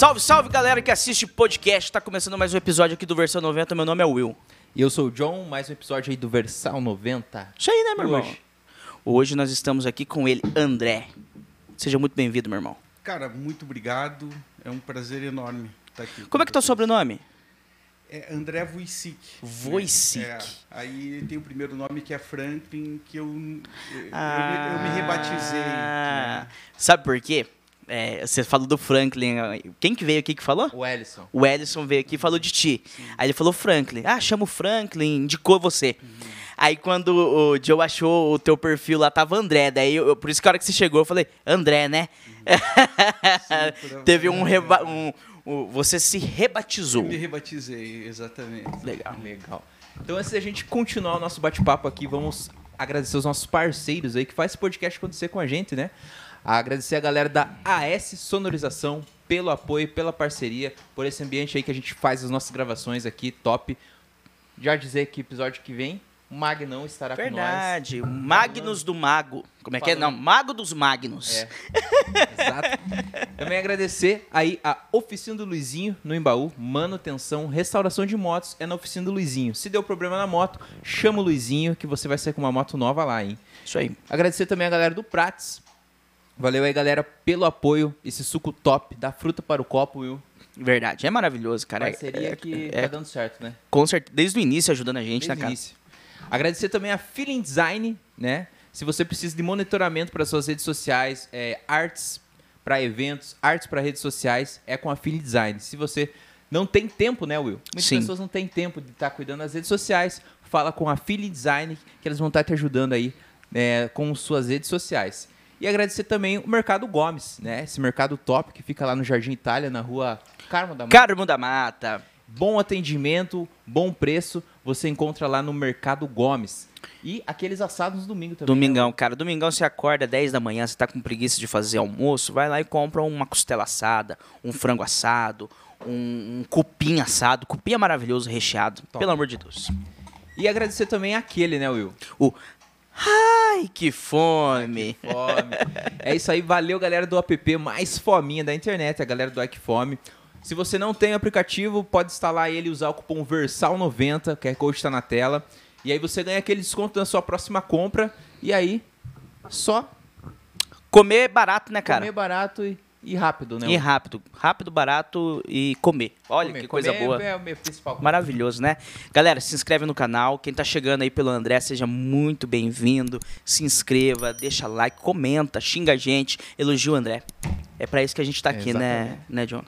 Salve, salve galera que assiste podcast. Tá começando mais um episódio aqui do Versão 90. Meu nome é Will. E eu sou o John, mais um episódio aí do Versal 90. Isso aí, né, meu irmão? hoje? Hoje nós estamos aqui com ele, André. Seja muito bem-vindo, meu irmão. Cara, muito obrigado. É um prazer enorme estar aqui. Como é que tá o sobrenome? É André Vuicic. Vuicic. É, aí tem o primeiro nome que é Franklin, que eu, eu, eu me- Ah. eu me rebatizei. né? Sabe por quê? É, você falou do Franklin. Quem que veio aqui que falou? O Ellison. O Ellison veio aqui e falou de ti. Aí ele falou Franklin. Ah, chama o Franklin, indicou você. Aí quando o Joe achou o teu perfil lá, tava André. Daí, eu- por isso que a hora que você chegou, eu falei, André, né? por- Teve um, reba um, um- Você se rebatizou. Eu me rebatizei, exatamente. Legal. Legal. Então, antes da gente continuar o nosso bate-papo aqui, vamos agradecer os nossos parceiros aí que faz esse podcast acontecer com a gente, né? Agradecer a galera da AS Sonorização pelo apoio, pela parceria, por esse ambiente aí que a gente faz as nossas gravações aqui, top. Já dizer que episódio que vem, o Magnão estará com nós. Verdade. Magnus do Mago. Como é que é? Não. Mago dos Magnus. É. Exato. Também agradecer aí a Oficina do Luizinho no Embaú, manutenção, restauração de motos é na Oficina do Luizinho. Se deu problema na moto, chama o Luizinho que você vai sair com uma moto nova lá, hein? Isso aí. Agradecer também a galera do Prates. Valeu aí, galera, pelo apoio, esse suco top da fruta para o copo, Will. Verdade. É maravilhoso, cara. É- Parceria é- que é- tá dando certo, né? Com certeza. Desde o início ajudando a gente, Desde né, cara? início. Agradecer também a Feeling Design, né? Se você precisa de monitoramento para suas redes sociais, é, artes para eventos, artes para redes sociais, é com a Feeling Design. Se você não tem tempo, né, Will? Muitas Sim. pessoas não têm tempo de estar cuidando das redes sociais. Fala com a Feeling Design, que eles vão estar te ajudando aí né, com suas redes sociais. E agradecer também o Mercado Gomes, né? Esse mercado top que fica lá no Jardim Itália, na rua Carmo da Mata. Carmo da Mata. Bom atendimento, bom preço, você encontra lá no Mercado Gomes. E aqueles assados no domingo também. Domingão, né? cara. Domingão você acorda 10 da manhã, você tá com preguiça de fazer almoço, vai lá e compra uma costela assada, um frango assado, um, um cupim assado. Cupim é maravilhoso, recheado. Pelo amor de Deus. E agradecer também aquele, né, Will? O. Ai, que fome! Fome. é isso aí, valeu galera do app mais fominha da internet, a galera do Ike Fome. Se você não tem o aplicativo, pode instalar ele e usar o cupom VERSAL90, que é code está na tela. E aí você ganha aquele desconto na sua próxima compra. E aí, só Comer barato, né, cara? comer barato e, e rápido, né? E rápido. Rápido, barato e comer. Olha Comer. que coisa Comer boa. É o meu principal. Maravilhoso, né? Galera, se inscreve no canal. Quem tá chegando aí pelo André, seja muito bem-vindo. Se inscreva, deixa like, comenta, xinga a gente, elogia o André. É pra isso que a gente tá É, aqui, né, exatamente. né, John?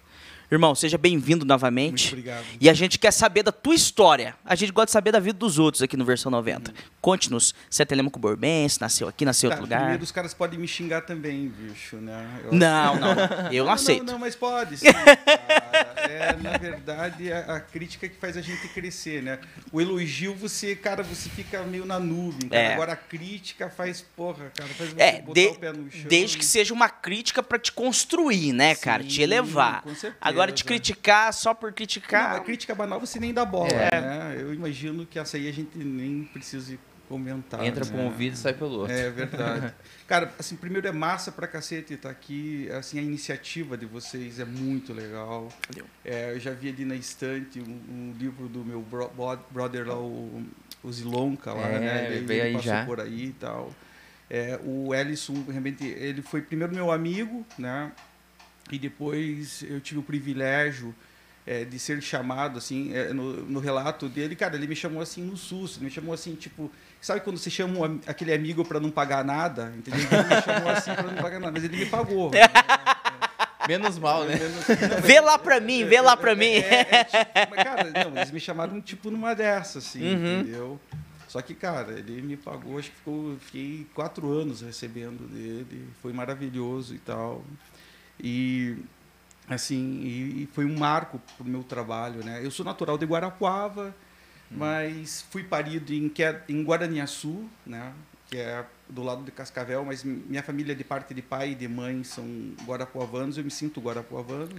Irmão, seja bem-vindo Muito novamente. obrigado. E a gente quer saber da tua história. A gente gosta de saber da vida dos outros aqui no Versão 90. Uhum. Conte-nos, você é telemaco borbense, nasceu aqui, nasceu em Tá, outro lugar. primeiro os caras podem me xingar também, bicho, né? Eu- Não, não. Eu não aceito. Não, não, mas pode, sim. É, na verdade, a, a crítica que faz a gente crescer, né? O elogio, você, cara, você fica meio na nuvem. É. Agora a crítica faz, porra, cara, faz você É, botar de- o pé no chão. desde que seja uma crítica pra te construir, né, cara? Te Sim, elevar. com certeza. Agora, te criticar só por Não, criticar. a crítica banal você nem dá bola, É. né? Eu imagino que essa aí a gente nem precisa comentar. Entra né? por um ouvido e sai pelo outro. É verdade. Cara, assim, primeiro é massa pra cacete estar aqui. Assim, a iniciativa de vocês é muito legal. Valeu. É, eu já vi ali na estante um, um livro do meu bro- brother lá, o, o Zilonka lá, É, né? Ele, veio ele aí passou já. por aí e tal. É, o Ellison, realmente, ele foi primeiro meu amigo, né? E depois eu tive o privilégio é, de ser chamado, assim, é, no, no relato dele, cara, ele me chamou assim no susto, ele me chamou assim, tipo, sabe quando você chama um aquele amigo para não pagar nada? Entendeu? Ele me chamou assim para não pagar nada, mas ele me pagou. né? Menos mal, né? Vê lá pra mim, vê lá pra mim. É, é, tipo, mas, cara, não, eles me chamaram tipo numa dessas, assim, Uhum. entendeu? Só que, cara, ele me pagou, acho que ficou, fiquei quatro anos recebendo dele, foi maravilhoso e tal. E, assim, e, e foi um marco pro meu trabalho, né? Eu sou natural de Guarapuava, mas fui parido em, Que- em Guaraniaçu, né? Que é do lado de Cascavel, mas minha família de parte de pai e de mãe são guarapuavanos, eu me sinto guarapuavano,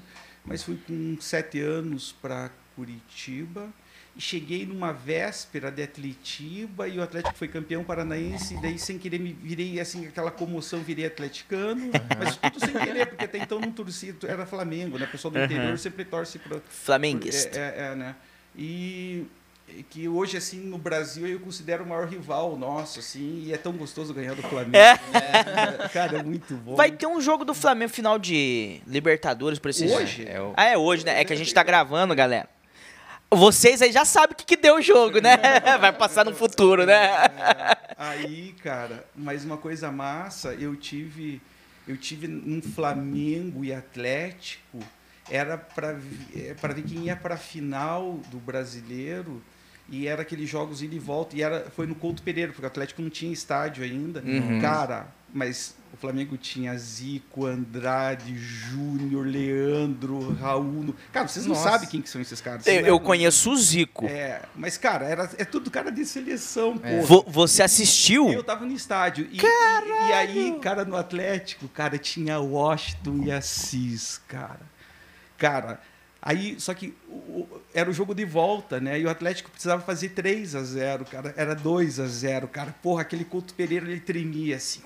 mas fui com sete anos para Curitiba cheguei numa véspera de Atletiba e o Atlético foi campeão paranaense, e daí sem querer me virei assim, aquela comoção, virei atleticano, mas tudo sem querer, porque até então não torcia, era Flamengo, né? O pessoal do Uhum. interior sempre torce para Flamenguista. é, é, é, né? E que hoje, assim, no Brasil, eu considero o maior rival nosso, assim, e é tão gostoso ganhar do Flamengo. É. né? Cara, é muito bom. Vai ter um jogo do Flamengo final de Libertadores por esses Hoje? É o- Ah, é hoje, né? É que a gente tá gravando, galera. Vocês aí já sabem o que, que deu o jogo, né? Vai passar no futuro, né? É, aí, cara, mas uma coisa massa, eu tive eu tive um Flamengo e Atlético, era para para ver quem ia para a final do Brasileiro e era aqueles jogos ida e volta e era foi no Couto Pereira, porque o Atlético não tinha estádio ainda. Uhum. Cara, mas o Flamengo tinha Zico, Andrade, Júnior, Leandro, Raul. Cara, vocês não Nossa. sabem quem que são esses caras. Eu, eu lembram? conheço o Zico. É, mas cara, era é tudo cara de seleção, pô. É. Vo- você assistiu? Eu tava no estádio. E, e, e aí, cara, no Atlético, cara, tinha Washington e Assis, cara. Cara, aí, só que o- o- era o jogo de volta, né? E o Atlético precisava fazer 3 a 0 cara. Era 2 a 0 cara. Porra, aquele Couto Pereira, ele tremia assim.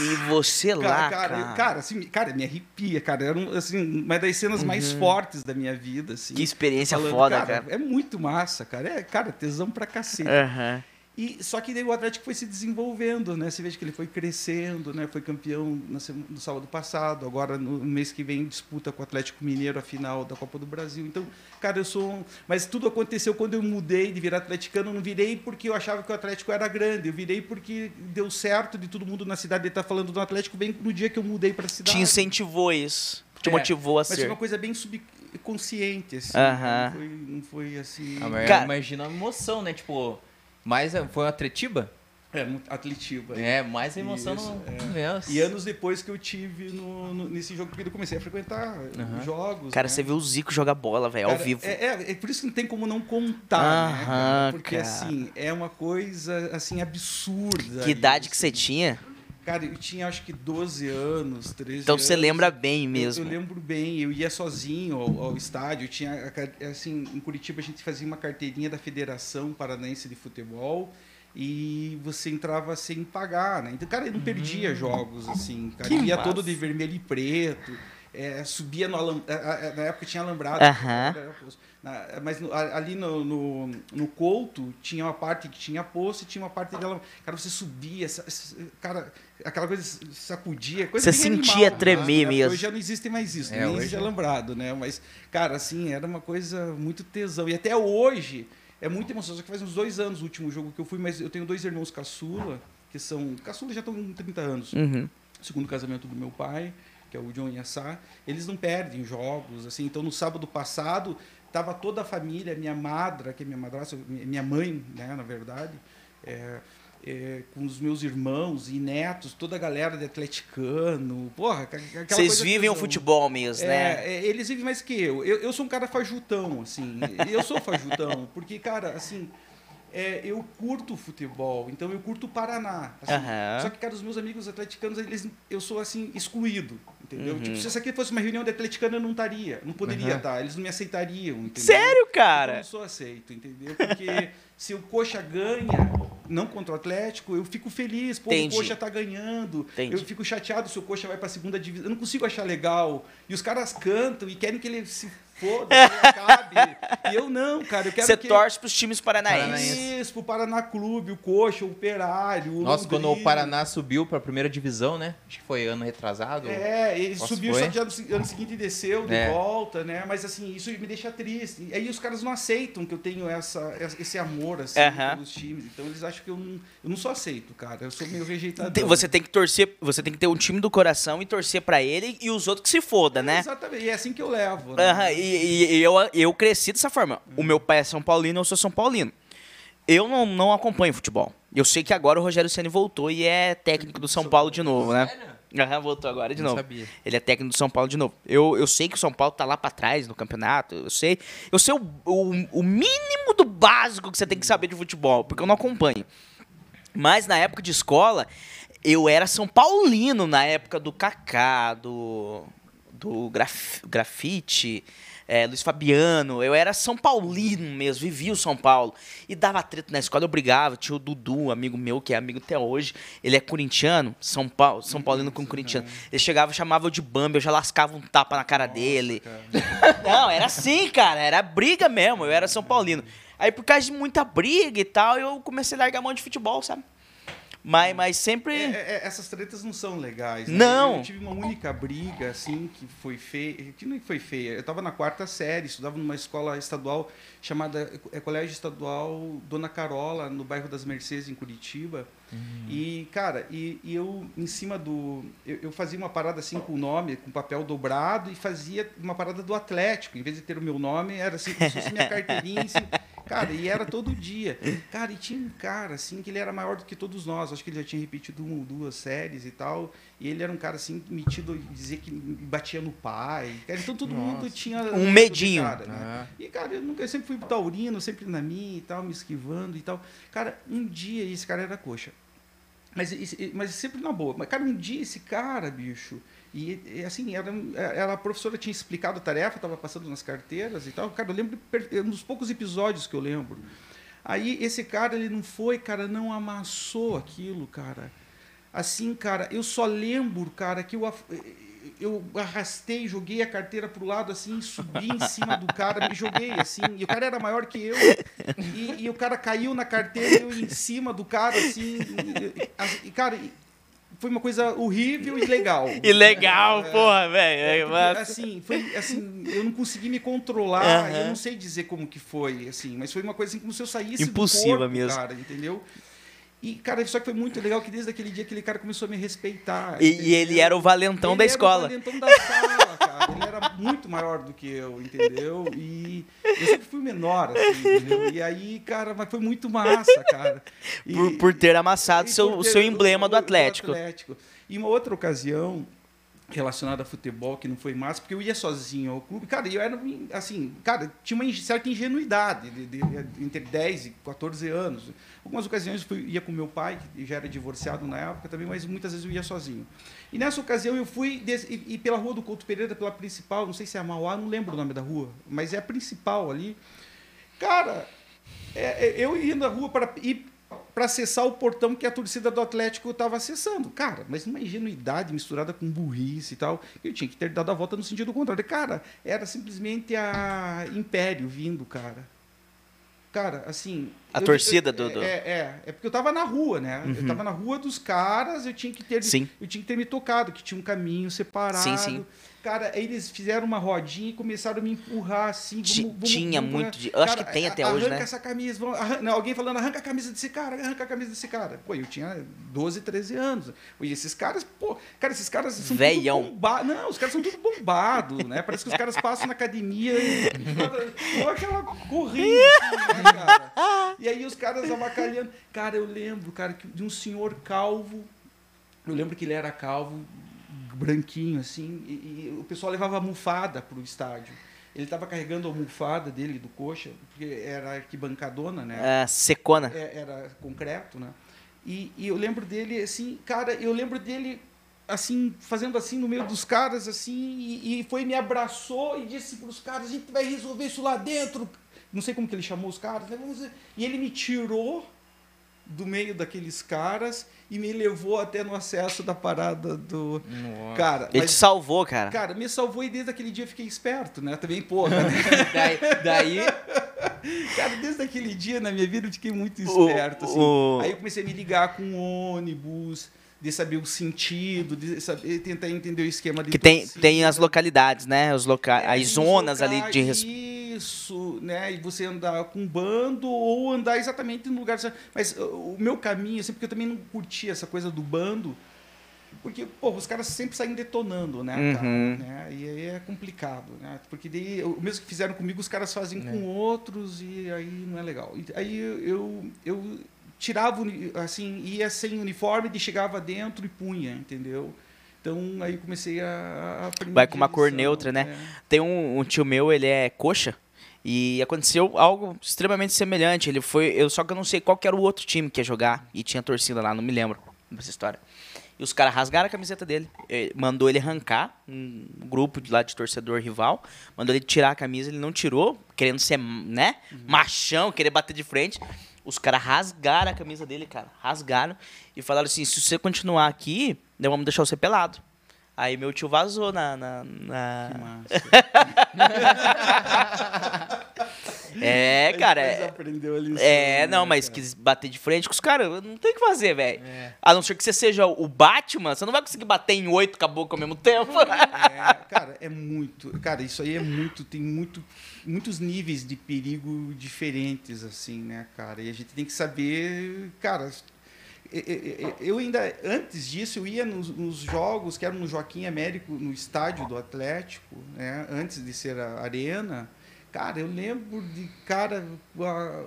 E você lá, Cara, cara, cara. eu- cara, assim, cara, me arrepia, cara. Era um, assim, uma das cenas mais fortes da minha vida, assim. Uhum. Que experiência Falando, foda, cara. É muito massa, cara. É, cara, tesão pra cacete. Aham. E, só que daí o Atlético foi se desenvolvendo, né? Você vê que ele foi crescendo, né? Foi campeão no sábado passado, agora no mês que vem disputa com o Atlético Mineiro a final da Copa do Brasil. Então, cara, eu sou um... Mas tudo aconteceu quando eu mudei de virar atleticano. Eu não virei porque eu achava que o Atlético era grande. Eu virei porque deu certo de todo mundo na cidade estar falando do Atlético bem no dia que eu mudei para a cidade. Te incentivou isso. Te É, motivou a Mas foi ser. uma coisa bem subconsciente, assim. Aham. Não, foi, não foi assim... Ah, mas Cara- Imagina a emoção, né? Tipo, mais a- foi uma Atletiba? É, atletiba. É, mais a emoção Isso, no... é. E anos depois que eu tive no, no- nesse jogo, porque eu comecei a frequentar Aham. jogos. Cara, né? você viu o Zico jogar bola, velho, ao vivo. É, é, é por isso que não tem como não contar, né? Aham, cara? Porque cara. assim, é uma coisa assim absurda. Que idade isso. que você tinha? Cara, eu tinha acho que 12 anos, 13 Então você anos. lembra bem Eu- mesmo. Eu, lembro bem, eu ia sozinho ao, ao estádio, eu tinha assim, em Curitiba a gente fazia uma carteirinha da Federação Paranaense de Futebol e você entrava sem pagar, né? Então, cara, eu não perdia jogos assim, cara. Hum. Que Eu ia massa. todo de vermelho e preto. É, subia no alam... a- a- na época tinha alambrado. Na- mas no- ali no, no, no Couto tinha uma parte que tinha poço e tinha uma parte de alambrado. Cara, você subia, cara, aquela coisa sacudia, coisa Você sentia animal, tremer né? Mesmo. Hoje já não existe mais isso, É, nem existe é. alambrado, né? Mas, cara, assim, era uma coisa muito tesão. E até hoje é muito emocionante. Só que faz uns dois anos o último jogo que eu fui, mas eu tenho dois irmãos caçula, que são. Caçula já estão com 30 anos Uhum. segundo casamento do meu pai, que é o John Yassá, eles não perdem jogos, assim. Então, no sábado passado, tava toda a família, minha madra, que é minha madrasta, minha mãe, né, na verdade, é, é, com os meus irmãos e netos, toda a galera de atleticano, porra, Vocês vivem o futebol mesmo, né? É, é, eles vivem mais que eu. eu. Eu sou um cara fajutão, assim. Eu sou fajutão, porque, cara, assim, é, eu curto futebol, então eu curto o Paraná. assim. Aham. Só que, cara, os meus amigos atleticanos, eles, eu sou, assim, excluído, entendeu? Uhum. Tipo, se isso aqui fosse uma reunião de atleticano, eu não estaria, não poderia estar, eles não me aceitariam, entendeu? Sério, Eu cara? não sou aceito, entendeu? Porque se o Coxa ganha, não contra o Atlético, eu fico feliz. Pô, Entendi. o Coxa tá ganhando. Entendi. Eu fico chateado se o Coxa vai pra segunda divisão. Eu não consigo achar legal. E os caras cantam e querem que ele se foda, que ele acabe. E eu não, cara. Eu quero Você que... torce pros times paranaenses. Paranaense. Isso, pro Paraná Clube, o Coxa, o Operário, o Nossa, quando o Londrina. Paraná subiu pra primeira divisão, né? Acho que foi ano retrasado. É, ele Nossa, subiu, foi? só que ano, ano seguinte desceu de É. volta, né? Mas assim, isso me deixa triste. E aí os caras não aceitam que eu tenho essa, esse amor, assim, pelos times. Então eles acham que eu não, eu não sou aceito, cara. Eu sou meio rejeitado. Tem- Você tem que torcer, você tem que ter um time do coração e torcer pra ele e os outros que se foda, né? Exatamente, e é assim que eu levo. né? Aham, e, e- eu, eu cresci dessa forma. O meu pai é São Paulino, eu sou São Paulino. Eu não, não acompanho futebol. Eu sei que agora o Rogério Ceni voltou e é técnico do São Paulo de novo, né? Aham, voltou agora de Não novo. sabia. Ele é técnico do São Paulo de novo. Eu, eu sei que o São Paulo tá lá pra trás no campeonato. Eu sei. Eu sei o, o, o mínimo do básico que você tem que saber de futebol, porque eu não acompanho. Mas na época de escola, eu era São Paulino na época do Kaká, do, do graf, grafite. É, Luiz Fabiano. Eu era São Paulino mesmo, vivia o São Paulo. E dava treta na escola, eu brigava. Tinha o Dudu, amigo meu, que é amigo até hoje. Ele é corintiano, São Paulo, São Paulino com corintiano. Ele chegava e chamava eu de Bambi, eu já lascava um tapa na cara dele. Não, era assim, cara. Era briga mesmo. Eu era São Paulino. Aí, por causa de muita briga e tal, eu comecei a largar a mão de futebol, sabe? Mas, mas sempre. É, é, é, essas tretas não são legais. Né? Não. Eu tive uma única briga, assim, que foi feia. Que não foi feia. Eu estava na quarta série, estudava numa escola estadual chamada é, Colégio Estadual Dona Carola, no bairro das Mercedes, em Curitiba. Uhum. E, cara, e, e, eu, em cima do. Eu, eu, fazia uma parada assim com o nome, com papel dobrado, e fazia uma parada do Atlético. Em vez de ter o meu nome, era assim, como se fosse minha carteirinha. Assim, Cara, e era todo dia. Cara, e tinha um cara, assim, que ele era maior do que todos nós. Acho que ele já tinha repetido uma ou duas séries e tal. E ele era um cara, assim, metido dizer que batia no pai. Cara, então todo Nossa. mundo tinha. Um medinho. Cara, né? E, cara, eu, nunca, eu sempre fui taurino, sempre na minha e tal, me esquivando e tal. Cara, um dia esse cara era coxa. Mas, mas sempre na boa. Mas, cara, um dia esse cara, bicho e, e, assim, era, ela, a professora tinha explicado a tarefa, estava passando nas carteiras e tal. Cara, eu lembro, é um dos poucos episódios que eu lembro. Aí esse cara, ele não foi, cara, não amassou aquilo, cara. Assim, cara, eu só lembro, cara, que eu, eu arrastei, joguei a carteira pro lado, assim, subi em cima do cara, me joguei, assim, e o cara era maior que eu, e, e o cara caiu na carteira, eu em cima do cara, assim, e, e cara, foi uma coisa horrível e legal. E legal, é, porra, velho. É, assim, foi assim, eu não consegui me controlar, eu não sei dizer como que foi, assim, mas foi uma coisa assim como se eu saísse Impossível do corpo, mesmo. cara, entendeu? E, cara, só que foi muito legal que desde aquele dia aquele cara começou a me respeitar. E, e ele era o valentão ele da escola. Ele era o valentão da sala, cara. Ele era muito maior do que eu, entendeu? E eu sempre fui menor, assim, entendeu? E aí, cara, mas foi muito massa, cara. E, por, por ter amassado seu, o seu emblema do Atlético. do Atlético. E uma outra ocasião, relacionado a futebol que não foi massa, porque eu ia sozinho ao clube. Cara, eu era assim, cara, tinha uma certa ingenuidade de, de, de, entre 10 e 14 anos. Algumas ocasiões eu fui, ia com meu pai, que já era divorciado na época também, mas muitas vezes eu ia sozinho. E nessa ocasião eu fui e, e pela rua do Couto Pereira, pela principal, não sei se é a Mauá, não lembro o nome da rua, mas é a principal ali. Cara, é, é, eu ia na rua para ir para acessar o portão que a torcida do Atlético estava acessando. Cara, mas uma ingenuidade misturada com burrice e tal, eu tinha que ter dado a volta no sentido contrário. Cara, era simplesmente a Império vindo, cara. Cara, assim. A eu, torcida eu, do, do. É, é, é. porque eu tava na rua, né? Uhum. Eu tava na rua dos caras, eu tinha que ter. Sim. Eu tinha que ter me tocado, que tinha um caminho separado. Sim, sim. Cara, eles fizeram uma rodinha e começaram a me empurrar assim. Vamos, vamos, Tinha vamos, muito. De... Eu cara, acho que tem até hoje, né? Arranca essa camisa. Vamos, arranca, não, alguém falando, arranca a camisa desse cara, arranca a camisa desse cara. Pô, eu tinha 12, 13 anos. E esses caras, pô, cara, esses caras são Veião. tudo bombados. Não, os caras são tudo bombados, né? Parece que os caras passam na academia e. Pô, aquela corrida, assim, né, cara? E aí os caras avacalhando. Cara, eu lembro, cara, de um senhor calvo. Eu lembro que ele era calvo, branquinho assim, e, e o pessoal levava almofada para o estádio. Ele estava carregando a almofada dele do coxa, porque era arquibancadona, né? É, secona. É, era concreto, né? E, e, eu lembro dele assim, cara, eu lembro dele assim, fazendo assim no meio dos caras, assim, e, e foi me abraçou e disse para os caras, a gente vai resolver isso lá dentro. Não sei como que ele chamou os caras, né? e ele me tirou do meio daqueles caras e me levou até no acesso da parada do. Nossa. Cara, Ele mas, te salvou, cara. Cara, me salvou e desde aquele dia fiquei esperto, né? Também, porra. Né? daí, daí. Cara, desde aquele dia na minha vida eu fiquei muito esperto. O, assim. o... Aí eu comecei a me ligar com ônibus de saber o sentido, de saber, tentar entender o esquema de que tem tem as localidades, né? Os loca é, as zonas ali de isso, né? E você andar com um bando ou andar exatamente no lugar certo. Mas uh, o meu caminho, assim, porque eu também não curtia essa coisa do bando, porque, pô, os caras sempre saem detonando, né, uhum. cara, né? E aí é complicado, né? Porque daí, o mesmo que fizeram comigo, os caras fazem é. com outros e aí não é legal. Aí eu, eu tirava, assim, ia sem uniforme, e chegava dentro e punha, entendeu? Então aí comecei a. Vai com uma cor neutra, né? É. Tem um, um, tio meu, ele é coxa. E aconteceu algo extremamente semelhante. Ele foi. Eu, só que eu não sei qual era o outro time que ia jogar. E tinha torcida lá, não me lembro dessa história. E os caras rasgaram a camiseta dele. Eh, Mandou ele arrancar, um grupo de lá de torcedor rival. Mandou ele tirar a camisa, ele não tirou, querendo ser, né? Machão, querer bater de frente. Os caras rasgaram a camisa dele, cara. Rasgaram. E falaram assim: se você continuar aqui, nós vamos deixar você pelado. Aí meu tio vazou na. na, na- Que massa. É, cara. É, aprendeu a lição, é, não, né, mas cara? quis bater de frente com os caras, não tem o que fazer, velho. É. A não ser que você seja o Batman, você não vai conseguir bater em oito caboclos ao mesmo tempo. É, cara, é muito. Cara, isso aí é muito. Tem muito, muitos níveis de perigo diferentes, assim, né, cara? E a gente tem que saber. Cara, eu ainda. Antes disso, eu ia nos, nos jogos, que eram no Joaquim Américo, no estádio do Atlético, né? Antes de ser a Arena. Cara, eu lembro de cara. a-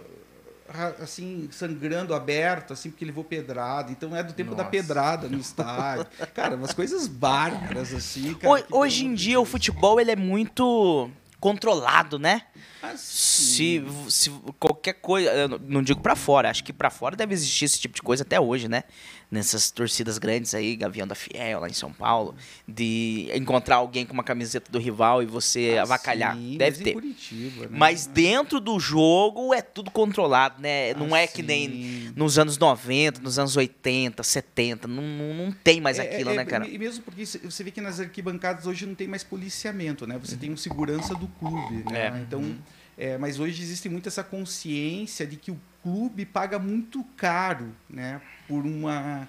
a- assim, sangrando aberto, assim, porque levou pedrada. Então é do tempo da Nossa. pedrada no estádio. Cara, umas coisas bárbaras, assim. Cara, Hoje pelo em dia o futebol ele é muito controlado, né? Se, Assim, se qualquer coisa, não- não digo pra fora, acho que pra fora deve existir esse tipo de coisa até hoje, né? Nessas torcidas grandes aí, Gavião da Fiel, lá em São Paulo, de encontrar alguém com uma camiseta do rival e você avacalhar. Sim, deve mas ter. Curitiba, né? Mas dentro do jogo é tudo controlado, né? Não é que nem Assim. nos anos 90, nos anos 80, 70. Não, não, não tem mais É, aquilo, é, né, cara? E mesmo porque cê- você vê que nas arquibancadas hoje não tem mais policiamento, né? Você tem um segurança do clube, né? É. Então, é, mas hoje existe muito essa consciência de que o clube paga muito caro, né? Por uma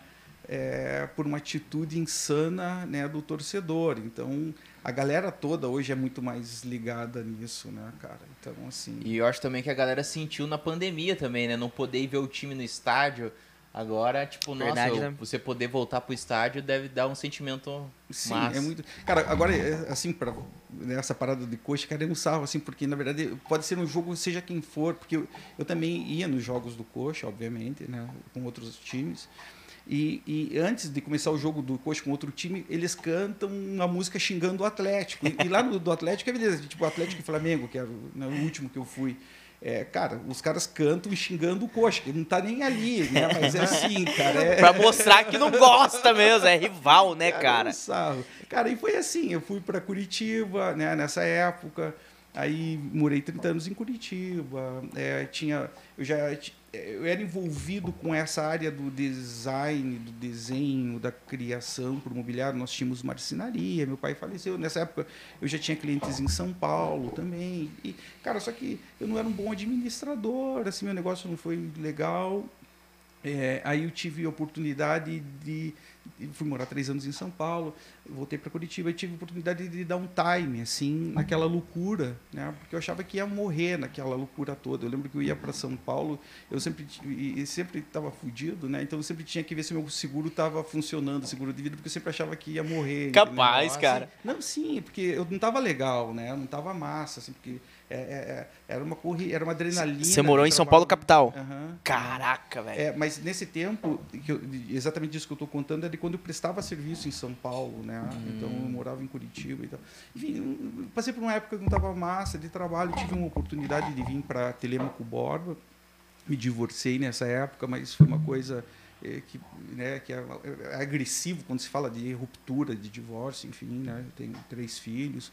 é, por uma atitude insana né, do torcedor. Então, a galera toda hoje é muito mais ligada nisso, né, cara? Então, assim... E eu acho também que a galera sentiu na pandemia também, né? Não poder ver o time no estádio. Agora, tipo, Verdade, nossa, né? você poder voltar pro estádio deve dar um sentimento Sim, massa. é muito. Cara, agora, é, assim, para essa parada de coxa, cara, é um sarro, assim, porque na verdade pode ser um jogo, seja quem for, porque eu, eu também ia nos jogos do coxa, obviamente, né, com outros times. E, e antes de começar o jogo do coxa com outro time, eles cantam uma música xingando o Atlético. E, e lá no do Atlético é beleza, tipo o Atlético e Flamengo, que era o, né, o último que eu fui. É, cara, os caras cantam xingando o coxa, que não tá nem ali, né? Mas é assim, cara. É, Pra mostrar que não gosta mesmo, é rival, né, é cara? um sarro. Cara, e foi assim, eu fui para Curitiba, né, nessa época, aí morei 30 anos em Curitiba, é, tinha, eu já eu era envolvido com essa área do design, do desenho, da criação por mobiliário, nós tínhamos marcenaria, meu pai faleceu, nessa época eu já tinha clientes em São Paulo também, e, cara, só que eu não era um bom administrador, assim, meu negócio não foi legal, é, aí eu tive a oportunidade de. Fui morar três anos em São Paulo, voltei para Curitiba e tive a oportunidade de dar um time, assim, naquela loucura, né? Porque eu achava que ia morrer naquela loucura toda. Eu lembro que eu ia para São Paulo, eu sempre e e sempre estava fudido, né? Então eu sempre tinha que ver se meu seguro estava funcionando, seguro de vida, porque eu sempre achava que ia morrer. Capaz, entendeu? cara. Assim, não, sim, porque eu não estava legal, né? Eu não estava massa, assim, porque é, é, é, era uma corrida, era uma adrenalina. Você morou de em São Paulo, capital? Aham. Caraca, velho. É, mas nesse tempo, eu- exatamente isso que eu estou contando é de quando eu prestava serviço em São Paulo, né? Então eu morava em Curitiba e tal. Enfim, passei por uma época que não estava massa de trabalho, tive uma oportunidade de vir para Telemaco Borba, me divorciei nessa época, mas foi uma coisa eh, que, né, que é, é agressivo quando se fala de ruptura, de divórcio, enfim, né? Eu tenho três filhos.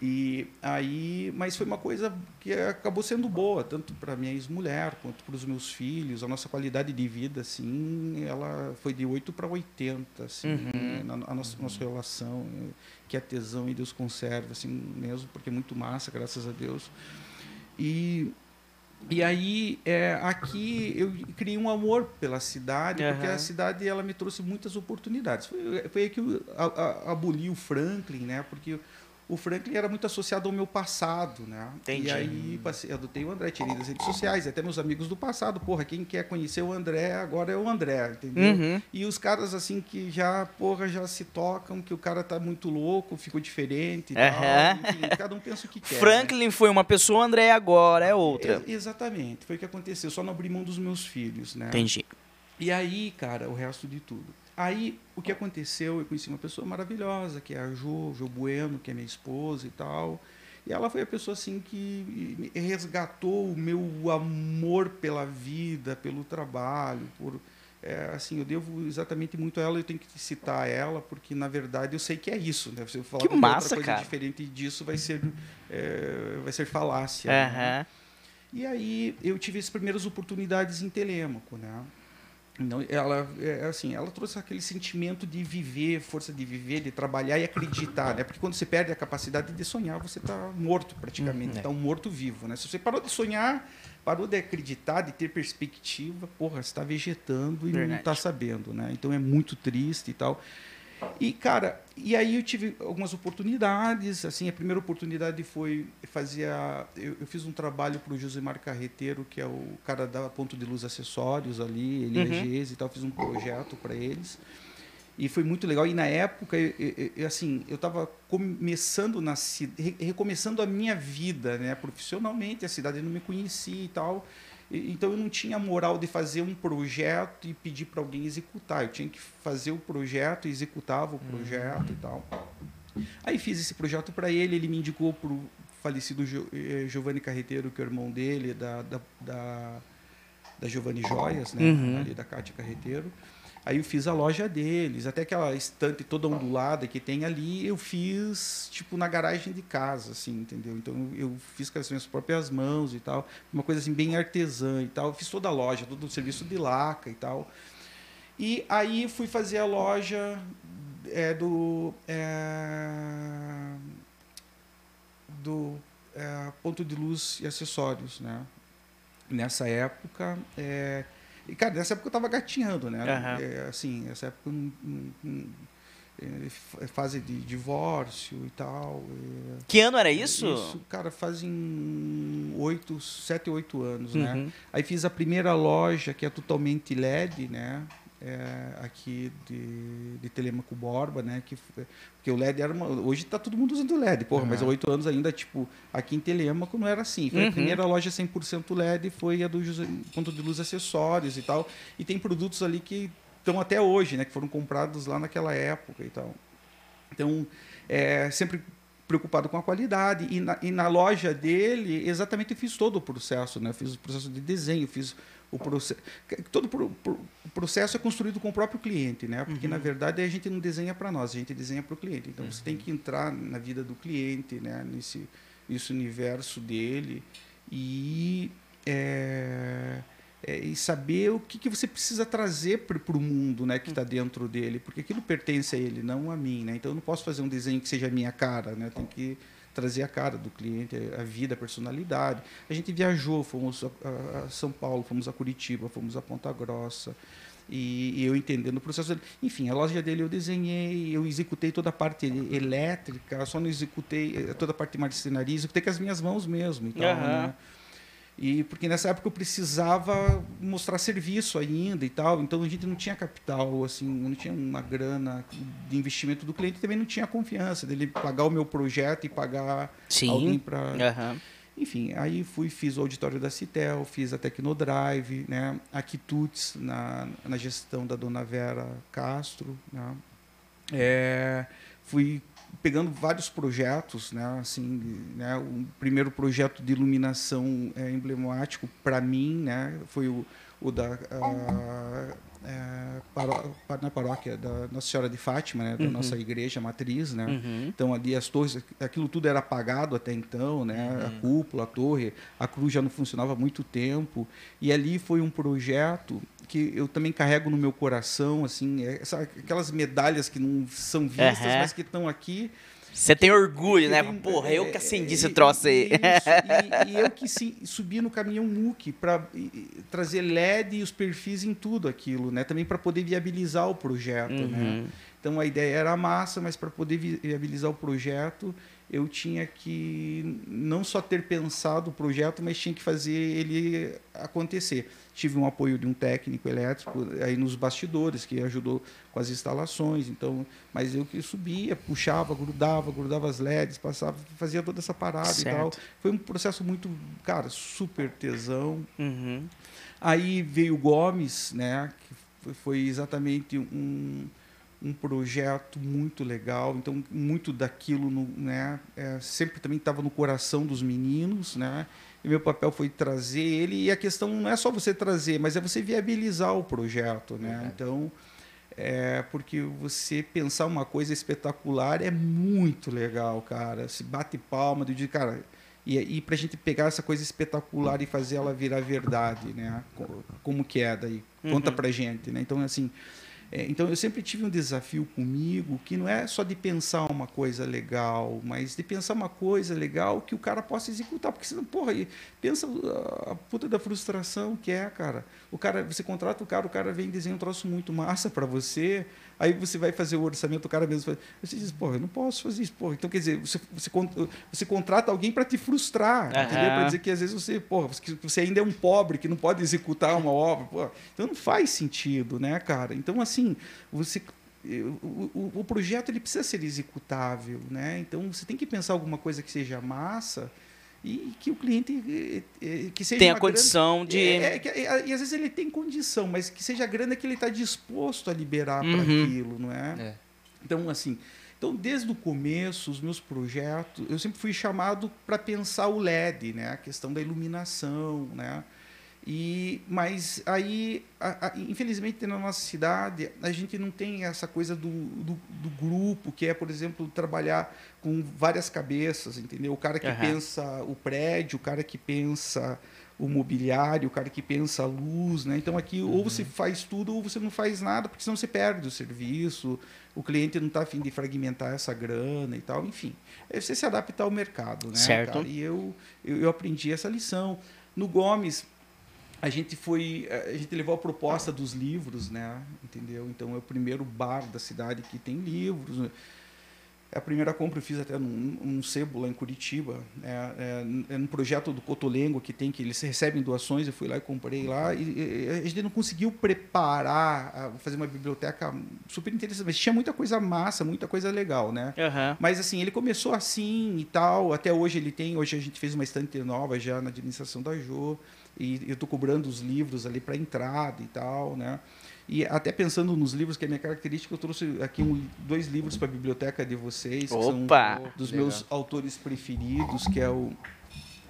E aí, mas foi uma coisa que acabou sendo boa, tanto para minha ex-mulher quanto para os meus filhos. A nossa qualidade de vida, assim, ela foi de 8 para 80, assim, Uhum. né, a nossa, nossa relação, eh, que é tesão e Deus conserva, assim, mesmo, porque é muito massa, graças a Deus. E e aí, é, aqui eu criei um amor pela cidade, porque Aham. a cidade ela me trouxe muitas oportunidades. Foi, foi aí que eu a- a- aboli o Franklin, né? Porque o Franklin era muito associado ao meu passado, né? Entendi. E aí passei, adotei o André, tirei das redes sociais, até meus amigos do passado, porra, quem quer conhecer o André agora é o André, entendeu? Uhum. E os caras assim que já, porra, já se tocam, que o cara tá muito louco, ficou diferente e Aham. tal. Enfim, cada um pensa o que quer. né? Franklin foi uma pessoa, André agora é outra. E- exatamente, foi o que aconteceu. Só não abri mão dos meus filhos, né? Entendi. E aí, cara, o resto de tudo. Aí, o que aconteceu, eu conheci uma pessoa maravilhosa, que é a Jo, Jo Bueno, que é minha esposa e tal. E ela foi a pessoa, assim, que resgatou o meu amor pela vida, pelo trabalho, por é, assim, eu devo exatamente muito a ela, eu tenho que citar ela, porque na verdade eu sei que é isso, né? Se eu falar Que massa, outra coisa cara. diferente disso, vai ser, é, vai ser falácia. Aham. né? E aí eu tive as primeiras oportunidades em Telêmaco, né? Não, ela é assim, ela trouxe aquele sentimento de viver, força de viver, de trabalhar e acreditar, né? Porque quando você perde a capacidade de sonhar, você está morto praticamente, Uhum, é. está um morto vivo, né? Se você parou de sonhar, parou de acreditar, de ter perspectiva, porra, você está vegetando e não Verdade. está sabendo, né? Então é muito triste e tal. E, cara, e aí eu tive algumas oportunidades, assim, a primeira oportunidade foi fazer a, eu, eu fiz um trabalho para o Josemar Carreteiro, que é o cara da Ponto de Luz Acessórios ali, ele Uhum. é GES e tal, fiz um projeto para eles. E foi muito legal. E na época, eu, eu- eu, assim, eu estava começando na re- recomeçando a minha vida, né, profissionalmente. A cidade não me conhecia e tal. Então eu não tinha moral de fazer um projeto e pedir para alguém executar. Eu tinha que fazer o projeto, executava o projeto e tal. Aí fiz esse projeto para ele, ele me indicou para o falecido eh, Giovanni Carreteiro, que é o irmão dele, da, da, da, da Giovanni Joias, né? Uhum. ali da Cátia Carreteiro. Aí eu fiz a loja deles, até aquela estante toda ondulada que tem ali, eu fiz tipo na garagem de casa, assim, entendeu? Então eu fiz com as minhas próprias mãos e tal, uma coisa assim bem artesã e tal. Eu fiz toda a loja, todo o serviço de laca e tal. E aí fui fazer a loja é, do é, do é, ponto de luz e acessórios, né? Nessa época, é, e cara, nessa época eu estava gatinhando, né? Aham. É, assim, nessa época é, f- fase de divórcio e tal. é, Que ano era isso? isso, cara, fazem oito, sete, oito anos, né? Uhum. Aí fiz a primeira loja que é totalmente LED, né? É, aqui de, de Telemaco Borba, né? Que, porque o LED era uma, hoje está todo mundo usando LED, porra, mas há Uhum. oito anos ainda, tipo, aqui em Telemaco não era assim. Foi Uhum. a primeira loja 100% LED, foi a do José- Ponto de Luz Acessórios e tal. E tem produtos ali que estão até hoje, né? Que foram comprados lá naquela época e tal. Então, é, sempre preocupado com a qualidade. E na, e na loja dele, exatamente, eu fiz todo o processo. Né? Eu fiz o processo de desenho, fiz o processo... Todo o pro- pro- o processo é construído com o próprio cliente, né? Porque, na verdade, a gente não desenha para nós, a gente desenha para o cliente. Então, você tem que entrar na vida do cliente, né? Nesse, nesse universo dele e... é, é, e saber o que, que você precisa trazer para o mundo né, que está dentro dele, porque aquilo pertence a ele, não a mim. Né? Então eu não posso fazer um desenho que seja a minha cara, né? tem que trazer a cara do cliente, a vida, a personalidade. A gente viajou, fomos a, São Paulo, fomos a Curitiba, fomos a Ponta Grossa. E, e eu entendendo o processo dele. Enfim, a loja dele eu desenhei, eu executei toda a parte elétrica, só não executei eh, toda a parte de marcenaria, executei com as minhas mãos mesmo. E tal, Aham. né? E porque nessa época eu precisava mostrar serviço ainda e tal, então a gente não tinha capital, assim, não tinha uma grana de investimento do cliente, também não tinha confiança dele pagar o meu projeto e pagar Sim. alguém para Aham. enfim, aí fui, fiz o auditório da Citel, fiz a Tecnodrive, né? a Quitutes na, na gestão da dona Vera Castro. Né? É, fui pegando vários projetos, né? Assim, né? O primeiro projeto de iluminação é, emblemático para mim, né? Foi o, o da ah, é, paró- na paróquia da Nossa Senhora de Fátima, né? Da Uhum. nossa igreja matriz, né? Uhum. Então ali as torres, aquilo tudo era apagado até então, né? A cúpula, a torre, a cruz já não funcionava há muito tempo. E ali foi um projeto que eu também carrego no meu coração, assim, é, sabe, aquelas medalhas que não são vistas, mas que estão aqui. Você tem orgulho, né? Tenho- Porra, eu que é, acendi é, esse troço aí. Isso, e, e eu que se, subi no caminhão MOOC para trazer LED e os perfis em tudo aquilo, né? Também para poder viabilizar o projeto, né? Uhum. Então a ideia era massa, mas para poder vi- viabilizar o projeto, eu tinha que não só ter pensado o projeto, mas tinha que fazer ele acontecer. Tive um apoio de um técnico elétrico aí nos bastidores que ajudou com as instalações. Então, mas eu que subia, puxava, grudava, grudava as LEDs, passava, fazia toda essa parada e tal. Certo. Foi um processo muito, cara, super tesão. Uhum. Aí veio o Gomes, né, que foi exatamente um, um projeto muito legal. Então, muito daquilo no, né, é, sempre também estava no coração dos meninos. Né? E meu papel foi trazer ele. E a questão não é só você trazer, mas é você viabilizar o projeto. Né? Uhum. Então, é, porque você pensar uma coisa espetacular é muito legal, cara. Se bate palma, do dia, cara. E, e para a gente pegar essa coisa espetacular e fazer ela virar verdade, né? Como que é daí? Conta uhum. pra gente, né? Então, assim, é, então eu sempre tive um desafio comigo que não é só de pensar uma coisa legal, mas de pensar uma coisa legal que o cara possa executar, porque senão, porra, pensa a puta da frustração que é, cara. O cara, você contrata o cara, o cara vem desenhar um troço muito massa para você, Aí você vai fazer o orçamento, o cara mesmo faz. Você diz, pô, eu não posso fazer isso. Porra. Então, quer dizer, você, você, você contrata alguém para te frustrar, uhum. entendeu? Para dizer que às vezes você, porra, você ainda é um pobre que não pode executar uma obra. Porra. Então não faz sentido, né, cara? Então, assim, você o, o, o, projeto ele precisa ser executável, né? Então você tem que pensar alguma coisa que seja massa e que o cliente eh, eh, que seja tem a condição grana, de é, é, é, e às vezes ele tem condição mas que seja a grana que ele está disposto a liberar uhum. para aquilo não é? é? então assim então desde o começo os meus projetos eu sempre fui chamado para pensar o LED né a questão da iluminação né e, mas aí, a, a, infelizmente, na nossa cidade, a gente não tem essa coisa do, do, do, grupo, que é, por exemplo, trabalhar com várias cabeças, entendeu? O cara que uhum. pensa o prédio, o cara que pensa o mobiliário, o cara que pensa a luz, né? Então aqui uhum. ou você faz tudo ou você não faz nada, porque senão você perde o serviço, o cliente não está afim de fragmentar essa grana e tal, enfim. É você se adaptar ao mercado, né? Certo. Cara? E eu, eu, eu aprendi essa lição. No Gomes, a gente foi a gente levou a proposta dos livros né entendeu? Então é o primeiro bar da cidade que tem livros. É a primeira compra eu fiz até num, num sebo lá em Curitiba. É, é, é um projeto do Cotolengo que tem que eles recebem doações eu fui lá e comprei lá. E, e a gente não conseguiu preparar fazer uma biblioteca super interessante mas tinha muita coisa massa muita coisa legal né? Uhum. mas assim ele começou assim e tal. Até hoje ele tem hoje a gente fez uma estante nova já na administração da Jo e eu estou cobrando os livros ali para entrada e tal, né? E até pensando nos livros, que é a minha característica, eu trouxe aqui um, dois livros para a biblioteca de vocês, Opa! que são dos Legal. meus autores preferidos, que é o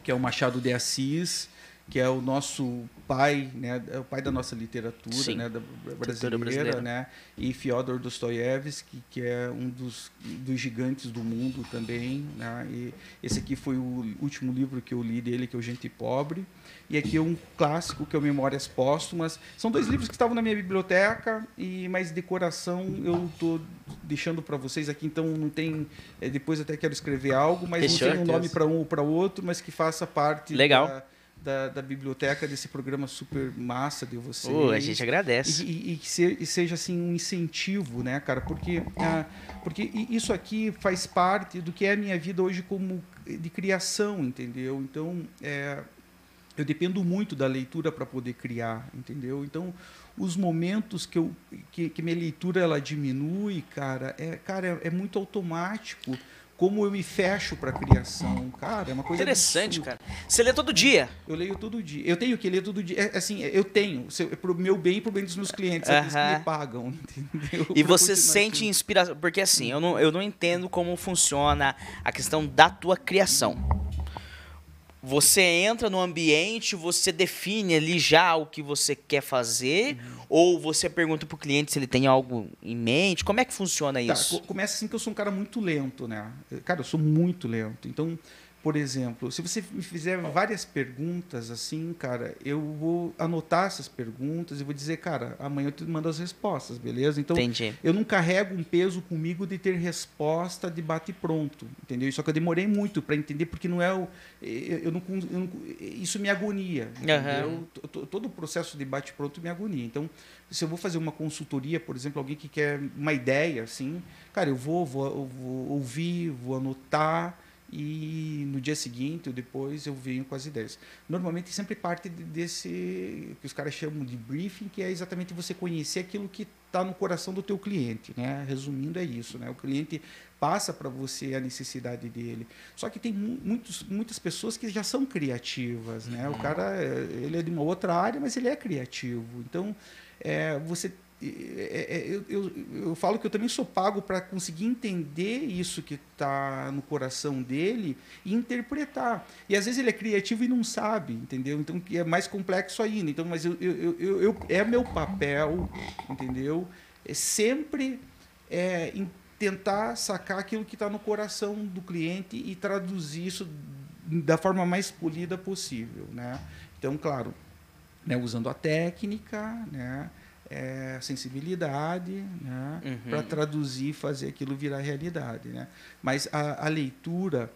que é o Machado de Assis, que é o nosso pai, né, é o pai da nossa literatura, Sim. né, da brasileira, brasileira, né, e Fyodor Dostoiévski, que é um dos, dos gigantes do mundo também, né, e esse aqui foi o último livro que eu li dele, que é o Gente Pobre, e aqui é um clássico que é o Memórias Póstumas. São dois livros que estavam na minha biblioteca, e mas de coração eu estou deixando para vocês aqui. Então não tem. É, depois até quero escrever algo, mas Fechou, não tem um nome para um ou para outro, mas que faça parte. Legal. Da, da, da, biblioteca desse programa super massa de vocês. Uh, a gente agradece. E, e, e que se, e seja assim um incentivo, né, cara? Porque, ah, porque isso aqui faz parte do que é a minha vida hoje como de criação, entendeu? Então, é, eu dependo muito da leitura para poder criar, entendeu? Então, os momentos que, eu, que, que minha leitura ela diminui, cara, é, cara, é, é muito automático como eu me fecho para a criação. Cara, é uma coisa interessante, absurda. cara. Você lê todo dia? Eu leio todo dia. Eu tenho que ler todo dia. É, assim, eu tenho, é para o meu bem e para o bem dos meus clientes, uh -huh. que me pagam, entendeu? E você sente assim. inspiração, porque assim, eu não, eu não entendo como funciona a questão da tua criação. Você entra no ambiente, você define ali já o que você quer fazer, uhum. ou você pergunta para o cliente se ele tem algo em mente? Como é que funciona tá, isso? Começa assim que eu sou um cara muito lento, né? Cara, eu sou muito lento. Então, por exemplo, se você me fizer várias perguntas assim, cara, eu vou anotar essas perguntas e vou dizer, cara, amanhã eu te mando as respostas, beleza? Então, Entendi. eu não carrego um peso comigo de ter resposta de bate pronto, entendeu? Só que eu demorei muito para entender porque não é o eu, não, eu não, isso me agonia, entendeu? Uhum. Todo o processo de bate pronto me agonia. Então, se eu vou fazer uma consultoria, por exemplo, alguém que quer uma ideia assim, cara, eu vou, vou, eu vou ouvir, vou anotar e no dia seguinte ou depois eu venho com as ideias. Normalmente sempre parte desse que os caras chamam de briefing, que é exatamente você conhecer aquilo que está no coração do teu cliente, né? Resumindo é isso, né? O cliente passa para você a necessidade dele. Só que tem muitos, muitas pessoas que já são criativas, né? O cara ele é de uma outra área, mas ele é criativo. Então é, você eu, eu, eu, falo que eu também sou pago para conseguir entender isso que está no coração dele e interpretar. E às vezes ele é criativo e não sabe, entendeu? Então é mais complexo ainda. Então, mas eu, eu, eu é meu papel, entendeu? É sempre é, tentar sacar aquilo que está no coração do cliente e traduzir isso da forma mais polida possível, né? Então, claro, né, usando a técnica, né? É, sensibilidade né, uhum. para traduzir fazer aquilo virar realidade né mas a, a, leitura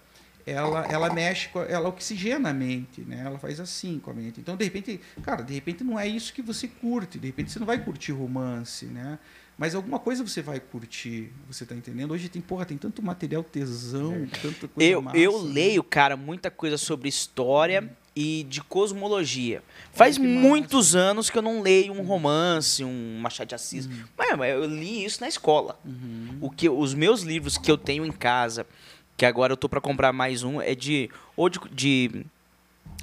ela ela mexe com, ela oxigena a mente né ela faz assim com a mente então de repente cara de repente não é isso que você curte de repente você não vai curtir romance né mas alguma coisa você vai curtir, você tá entendendo? Hoje tem, porra, tem tanto material tesão, é. tanta coisa eu, massa, Eu né? leio, cara, muita coisa sobre história e de cosmologia. Faz muitos anos que eu não leio um romance, um Machado de Assis. Uhum. Mas eu li isso na escola. Uhum. O que os meus livros que eu tenho em casa, que agora eu tô para comprar mais um, é de ou de, de,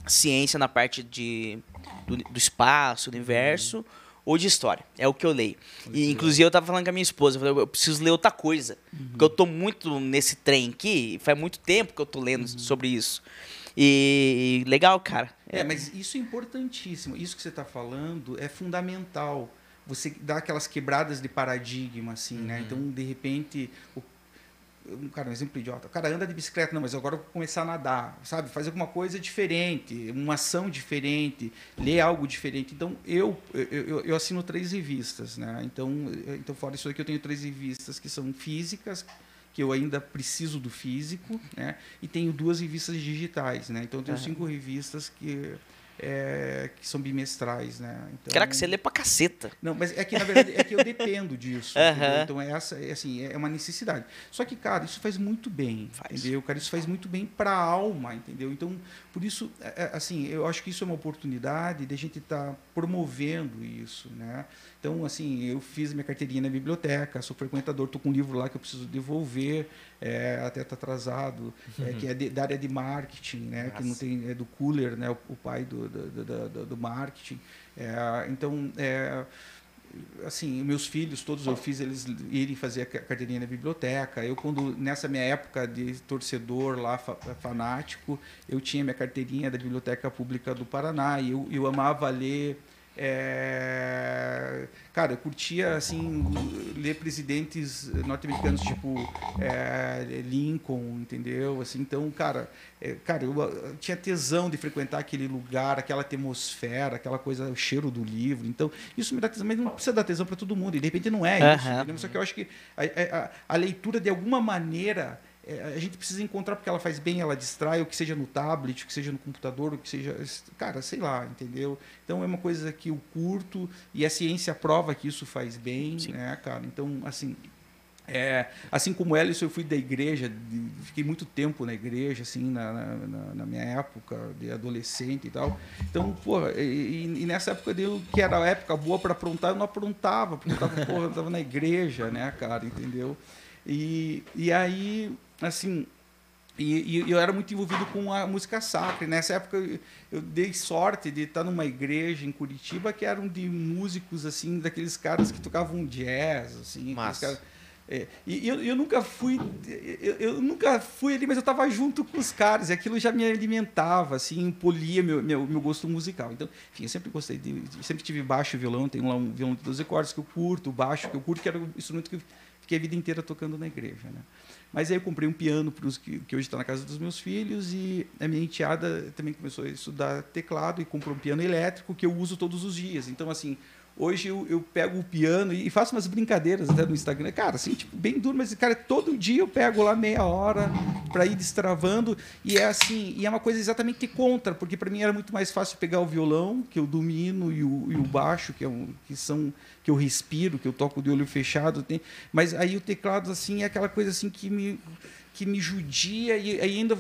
ciência na parte de do, do espaço, do universo. Uhum. Ou de história. É o que eu leio. E, inclusive, eu tava falando com a minha esposa. Eu, falei, eu preciso ler outra coisa. Porque eu tô muito nesse trem aqui. Faz muito tempo que eu tô lendo sobre isso. E legal, cara. É, mas isso é importantíssimo. Isso que você está falando é fundamental. Você dá aquelas quebradas de paradigma, assim, né? uhum. né? Então, de repente, o cara, um exemplo idiota. O cara anda de bicicleta, não, mas agora eu vou começar a nadar, sabe? Fazer alguma coisa diferente, uma ação diferente, ler algo diferente. Então, eu, eu, eu assino três revistas, né? Então, então, fora isso aqui, eu tenho três revistas que são físicas, que eu ainda preciso do físico, né? E tenho duas revistas digitais, né? Então eu tenho uhum. cinco revistas que é, que são bimestrais, né? Então, Caraca, você lê pra caceta. Não, mas é que, na verdade, é que eu dependo disso. Uhum. Então, é essa, é, assim, é uma necessidade. Só que, cara, isso faz muito bem, faz. entendeu? Cara, isso faz muito bem pra alma, entendeu? Então, por isso, é, é assim, eu acho que isso é uma oportunidade de a gente estar tá promovendo isso, né? Então, assim, eu fiz minha carteirinha na biblioteca, sou frequentador, estou com um livro lá que eu preciso devolver, é, até está atrasado, é, uhum. que é de, da área de marketing, né? Nossa. Que não tem, é do Cooler, né? O, o pai do, do, do, do marketing. É, então, é, assim, meus filhos, todos eu fiz eles irem fazer a carteirinha na biblioteca. Eu, quando nessa minha época de torcedor lá, fanático, eu tinha minha carteirinha da Biblioteca Pública do Paraná e eu, eu amava ler é, cara, eu curtia assim ler presidentes norte-americanos tipo é, Lincoln, entendeu? Assim, então, cara, é, cara, eu, eu, tinha tesão de frequentar aquele lugar, aquela atmosfera, aquela coisa, o cheiro do livro. Então, isso me dá tesão, mas não precisa dar tesão para todo mundo. E de repente não é isso. Uhum. Só que eu acho que a, a, a leitura de alguma maneira a gente precisa encontrar porque ela faz bem, ela distrai, o que seja no tablet, o que seja no computador, o que seja. Cara, sei lá, entendeu? Então é uma coisa que eu curto e a ciência prova que isso faz bem, Sim. né, cara? Então, assim. É, assim como Ellison, eu fui da igreja, de, fiquei muito tempo na igreja, assim, na, na, na, minha época de adolescente e tal. Então, porra, e, e nessa época deu que era a época boa para aprontar, eu não aprontava, porque eu estava porra, eu tava na igreja, né, cara, entendeu? E, e aí assim, e, e, eu era muito envolvido com a música sacra. E nessa época eu, eu, dei sorte de estar numa igreja em Curitiba que eram de músicos assim, daqueles caras que tocavam jazz, assim, caras, é, e eu, eu, nunca fui eu, eu, nunca fui ali, mas eu estava junto com os caras, e aquilo já me alimentava, assim, polia meu, meu, meu gosto musical. Então, enfim, eu sempre gostei de, sempre tive baixo e violão, tenho lá um violão de 12 cordas que eu curto, baixo que eu curto, que era o instrumento que eu fiquei a vida inteira tocando na igreja, né? Mas aí eu comprei um piano para os que, que hoje está na casa dos meus filhos e a minha enteada também começou a estudar teclado e comprou um piano elétrico que eu uso todos os dias. Então, assim, Hoje eu, eu pego o piano e faço umas brincadeiras até no Instagram. Cara, assim, tipo, bem duro, mas, cara, todo dia eu pego lá meia hora para ir destravando. E é assim, e é uma coisa exatamente contra, porque para mim era muito mais fácil pegar o violão, que eu domino, e o, e o baixo, que, é um, que são que eu respiro, que eu toco de olho fechado. Tem, mas aí o teclado, assim, é aquela coisa assim que me que me judia e ainda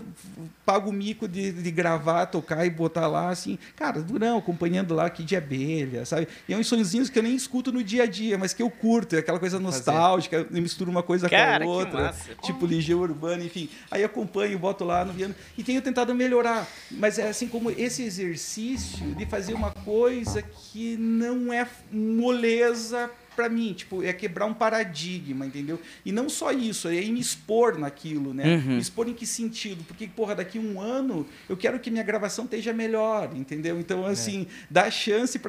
pago o mico de, de gravar, tocar e botar lá, assim, cara, durão, acompanhando lá que de abelha, sabe? E é uns sonzinhos que eu nem escuto no dia a dia, mas que eu curto, é aquela coisa nostálgica, eu misturo uma coisa cara, com a outra, tipo Ligeia Urbana, enfim. Aí acompanho, boto lá no piano e tenho tentado melhorar, mas é assim como esse exercício de fazer uma coisa que não é moleza pra mim, tipo, é quebrar um paradigma, entendeu? E não só isso, é me expor naquilo, né? Uhum. Me expor em que sentido? Porque, porra, daqui um ano eu quero que minha gravação esteja melhor, entendeu? Então, assim, dá chance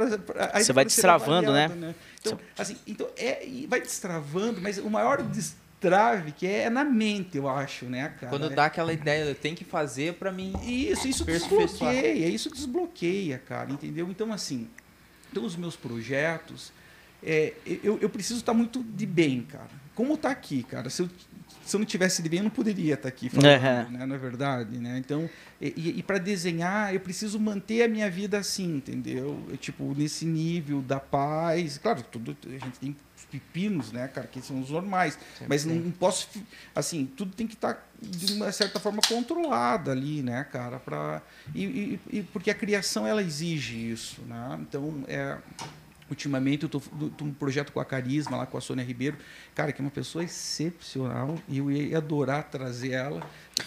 É. Você vai destravando, avaliado, né? Então, assim, então é, e vai destravando, mas o maior destrave que é, é na mente, eu acho, né, cara? Quando É- dá aquela ideia, eu tenho que fazer pra mim. isso, isso desbloqueia, isso desbloqueia, cara, entendeu? Então, assim, então os meus projetos, é, eu, eu preciso estar muito de bem, cara. Como tá aqui, cara? Se eu, se eu não tivesse de bem, eu não poderia estar aqui falando, Uhum. né? Não é verdade, né? Então, e, e, para desenhar, eu preciso manter a minha vida assim, entendeu? Eu, tipo, nesse nível da paz. Claro, tudo, a gente tem os pepinos, né, cara, que são os normais. mas não, posso, assim, tudo tem que estar de uma certa forma controlada ali, né, cara, para e, e- e porque a criação ela exige isso, né? Então, é Ultimamente eu tô tô num projeto com a Carisma, lá com a Sônia Ribeiro, cara, que é uma pessoa excepcional e eu ia adorar trazer ela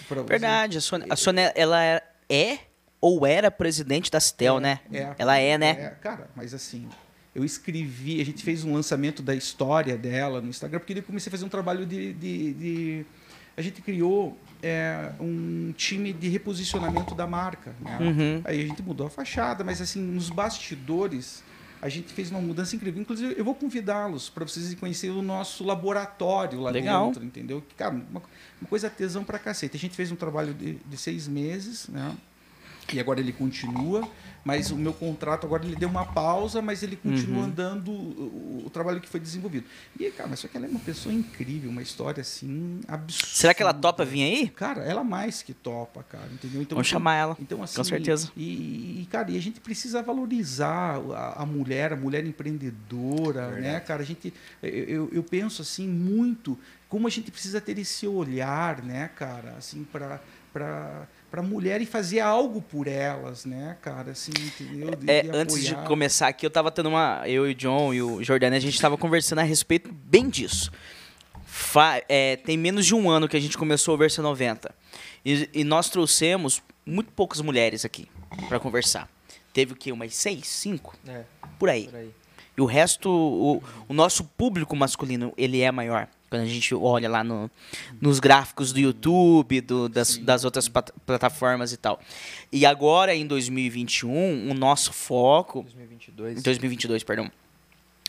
para Verdade, a Sônia, a Sônia, ela é, é ou era presidente da Citel, né? É, ela é, né? É, cara, mas assim, eu escrevi, a gente fez um lançamento da história dela no Instagram, porque eu comecei a fazer um trabalho de. de- de- a gente criou é, um time de reposicionamento da marca. Né? Uhum. Aí a gente mudou a fachada, mas assim, nos bastidores. A gente fez uma mudança incrível. Inclusive, eu vou convidá-los para vocês irem conhecer o nosso laboratório lá Legal. dentro, entendeu? Que, Cara, uma, uma coisa tesão pra cacete. A gente fez um trabalho de, de seis meses, né? E agora ele continua, mas o meu contrato agora ele deu uma pausa, mas ele continua Uhum. andando o, o trabalho que foi desenvolvido. E, cara, mas só que ela é uma pessoa incrível, uma história assim absurda. Será que ela topa vir aí? Cara, ela mais que topa, cara, entendeu? Então, Vamos então- chamar ela. então, assim, Com certeza. E, e, cara, e a gente precisa valorizar a, a mulher, a mulher empreendedora, né, cara? A gente, eu, eu, penso assim muito como a gente precisa ter esse olhar, né, cara, assim para para para mulher e fazer algo por elas, né, cara, assim, entendeu? De- É, de antes de começar aqui, eu tava tendo uma. Eu e o John e o Jordani, a gente tava conversando a respeito bem disso. Fa- é, tem menos de um ano que a gente começou o Versa 90. E, e nós trouxemos muito poucas mulheres aqui pra conversar. Teve o quê? Umas seis, cinco? É, Por aí. por aí. E o resto, o, o nosso público masculino, ele é maior. Quando a gente olha lá no, nos gráficos do YouTube, do- das, das outras plataformas e tal. E agora, em 2021, o nosso foco... 2022. Em 2022, perdão.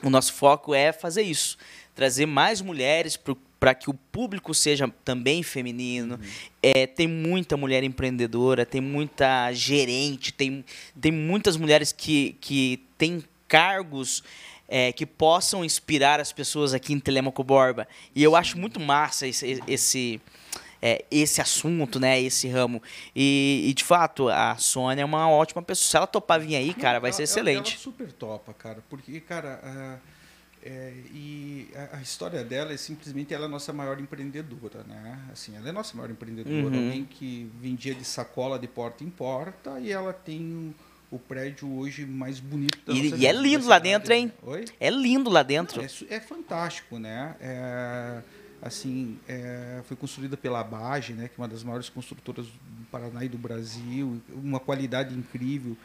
O nosso foco é fazer isso. Trazer mais mulheres para que o público seja também feminino. É, tem muita mulher empreendedora, tem muita gerente, tem, tem muitas mulheres que, que têm cargos é, que possam inspirar as pessoas aqui em Telemaco Borba. E eu acho muito massa esse, esse, é, esse assunto, né? Esse ramo. E, e, de fato, a Sônia é uma ótima pessoa. Se ela topar vir aí, cara, vai Ela- ser excelente. Ela super topa, cara, porque, cara, ah, é, e a, a história dela é simplesmente ela é a nossa maior empreendedora, né? Assim, ela é a nossa maior empreendedora, Uhum. alguém que vendia de sacola de porta em porta e ela tem o, prédio hoje mais bonito da E- e é lindo lá dentro, hein? Oi? É lindo lá dentro. É, é fantástico, né? É, assim, é, foi construída pela Bage, né? Que é uma das maiores construtoras do Paraná e do Brasil, uma qualidade incrível.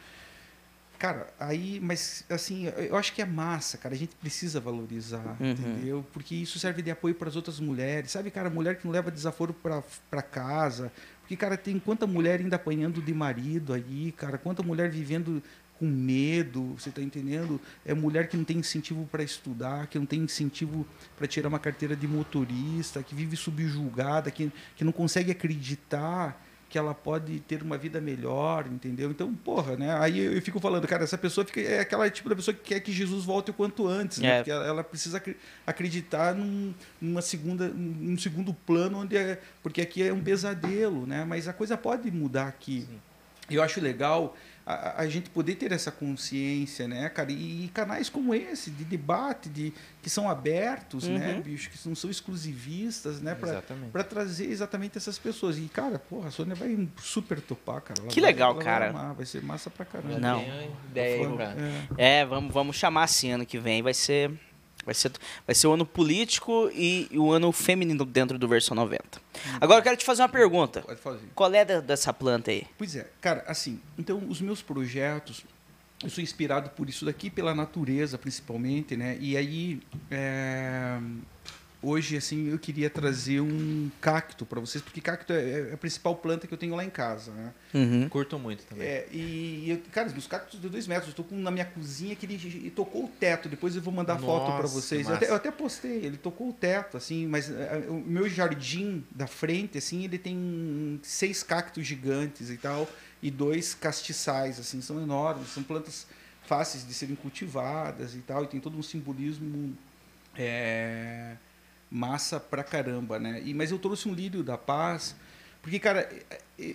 Cara, aí, mas assim, eu acho que é massa, cara. A gente precisa valorizar, Uhum. entendeu? Porque isso serve de apoio para as outras mulheres. Sabe, cara, mulher que não leva desaforo para casa. Porque, cara, tem quanta mulher ainda apanhando de marido aí, cara. Quanta mulher vivendo com medo, você tá entendendo? É mulher que não tem incentivo para estudar, que não tem incentivo para tirar uma carteira de motorista, que vive subjugada, que, que não consegue acreditar que ela pode ter uma vida melhor, entendeu? Então, porra, né? Aí eu fico falando, cara, essa pessoa fica, é aquela tipo da pessoa que quer que Jesus volte o quanto antes, né? É. Porque ela, ela precisa acreditar num, numa segunda, num segundo plano, onde é, porque aqui é um pesadelo, né? Mas a coisa pode mudar aqui. E Eu acho legal a, a gente poder ter essa consciência, né, cara? E, canais como esse, de debate, de, que são abertos, né, Uhum. bicho? Que não são exclusivistas, né? Pra, Exatamente. Pra trazer exatamente essas pessoas. E, cara, porra, a Sônia vai super topar, cara. Ela Que vai- legal, ela vai cara. amar, Vai, ser massa pra caramba. Não. tenho ideia. É. É, vamos, vamos chamar assim ano que vem. Vai ser, vai ser, vai ser o ano político e, e o ano feminino dentro do Versão 90. Agora eu quero te fazer uma pergunta. Pode fazer. Qual é da- dessa planta aí? Pois é, cara, assim, então os meus projetos, eu sou inspirado por isso daqui, pela natureza principalmente, né? E aí, é, hoje, assim, eu queria trazer um cacto para vocês, porque cacto é, é a principal planta que eu tenho lá em casa, né? Uhum. Curto muito também. É, e, eu, cara, os cactos de dois metros, eu tô com na minha cozinha que ele, ele tocou o teto. Depois eu vou mandar foto para Nossa, vocês. Eu até, eu até postei, ele tocou o teto, assim, mas é, o meu jardim da frente, assim, ele tem seis cactos gigantes e tal, e dois castiçais, assim, são enormes, são plantas fáceis de serem cultivadas e tal, e tem todo um simbolismo é, massa pra caramba, né? E, mas eu trouxe um lírio da paz, porque, cara,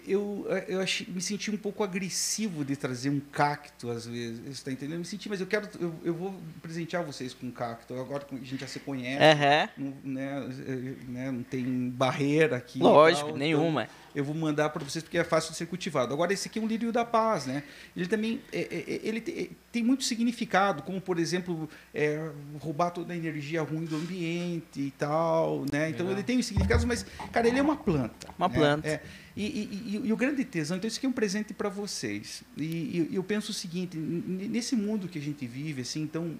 eu, eu achei- me senti um pouco agressivo de trazer um cacto, às vezes, você tá entendendo? Eu me senti, mas eu quero, eu, eu vou presentear vocês com um cacto, agora que a gente já se conhece, Aham. não, né, eh, né, não tem barreira aqui. Lógico, tal, nenhuma. então eu vou mandar para vocês porque é fácil de ser cultivado. Agora, esse aqui é um lírio da paz, né? Ele também é, é, é, ele te- tem muito significado, como, por exemplo, é, roubar toda a energia ruim do ambiente e tal, né? Então, ele tem os significados, mas, cara, ele é uma planta. Uma né? planta. É. E, e- e- e o grande tesão, então, isso aqui é um presente para vocês. E, eu penso o seguinte, nesse mundo que a gente vive, assim, então,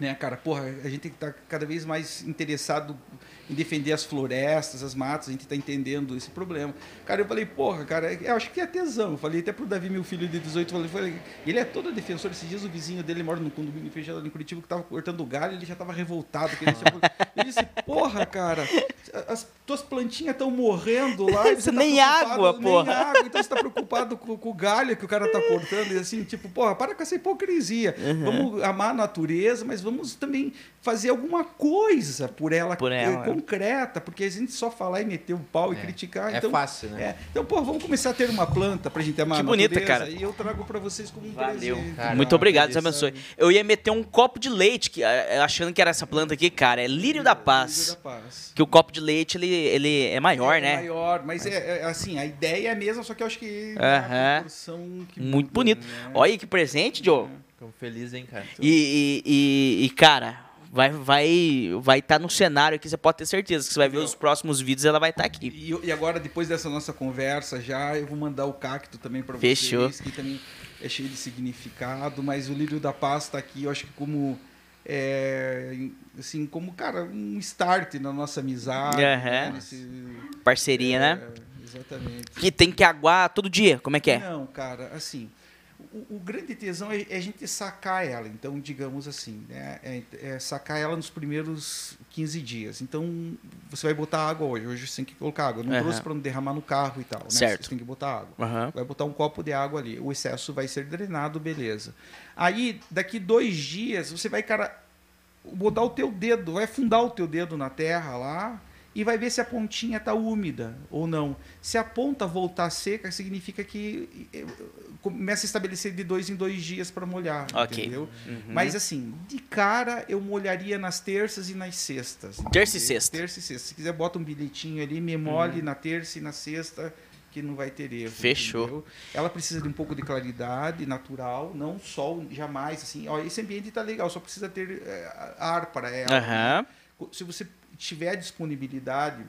né, cara, porra, a gente tem que estar cada vez mais interessado em defender as florestas, as matas, a gente está entendendo esse problema. Cara, eu falei, porra, cara, eu acho que é tesão. Eu falei até pro Davi, meu filho de 18, eu falei, ele é todo defensor. Esses dias o vizinho dele mora no condomínio fechado em Curitiba, que tava cortando o galho, ele já tava revoltado. que ele Ele disse, porra, cara, as tuas plantinhas estão morrendo lá. você tá Nem água, nem porra. água, então você tá preocupado com, com o galho que o cara tá cortando. E assim, tipo, porra, para com essa hipocrisia. Uhum. Vamos amar a natureza, mas vamos também fazer alguma coisa por ela, Por eh, ela. Concreta, porque a gente só falar e meter o pau e É. criticar. É então, fácil, né? é. Então, pô, vamos começar a ter uma planta pra gente amar Que a bonita, cara. E eu trago pra vocês como um Valeu. presente. Cara, Muito obrigado, Deus Sabe? abençoe. Eu ia meter um copo de leite, que, eh, achando que era essa planta aqui, cara. É lírio da Lírio paz. da paz. Que o copo de leite, ele, ele é maior, é né? maior, mas é, é, assim, a ideia é a mesma, só que eu acho que a proporção que Muito muda, bonito. né? Olha aí que presente, Joe. Ficamos felizes, hein, cara? E, e, e- e, cara, vai vai vai estar no cenário aqui, você pode ter certeza que você vai ver os próximos vídeos, ela vai estar aqui. E, e agora, depois dessa nossa conversa, já eu vou mandar o cacto também para Fechou. vocês, que também é cheio de significado, mas o lírio da paz está aqui, eu acho que como é, assim, como cara, um start na nossa amizade, Aham. né, nesse- Parceria, né? é, Exatamente. Que tem que aguar todo dia, como é que é? Não, cara, assim, o, o grande tesão é, é a gente sacar ela. Então, digamos assim, né, é, é sacar ela nos primeiros 15 dias. Então, você vai botar água hoje. Hoje você tem que colocar água. Eu não Aham. trouxe para não derramar no carro e tal. Né? Certo. Você tem que botar água. Aham. Vai botar um copo de água ali. O excesso vai ser drenado, beleza. Aí, daqui dois dias, você vai, cara, botar o teu dedo, vai afundar o teu dedo na terra lá e vai ver se a pontinha está úmida ou não. Se a ponta voltar seca, significa que eh, começa a estabelecer de dois em dois dias para molhar, Ok. entendeu? Uhum. Mas assim, de cara eu molharia nas terças e nas sextas. Terça e sexta. Uhum. Terça e sexta. Se quiser, bota um bilhetinho ali, me molhe na terça e na sexta, que não vai ter erro. Fechou. entendeu? Ela precisa de um pouco de claridade natural, não sol jamais, assim. Ó, esse ambiente tá legal, só precisa ter eh, ar para ela. Aham. Se você tiver disponibilidade,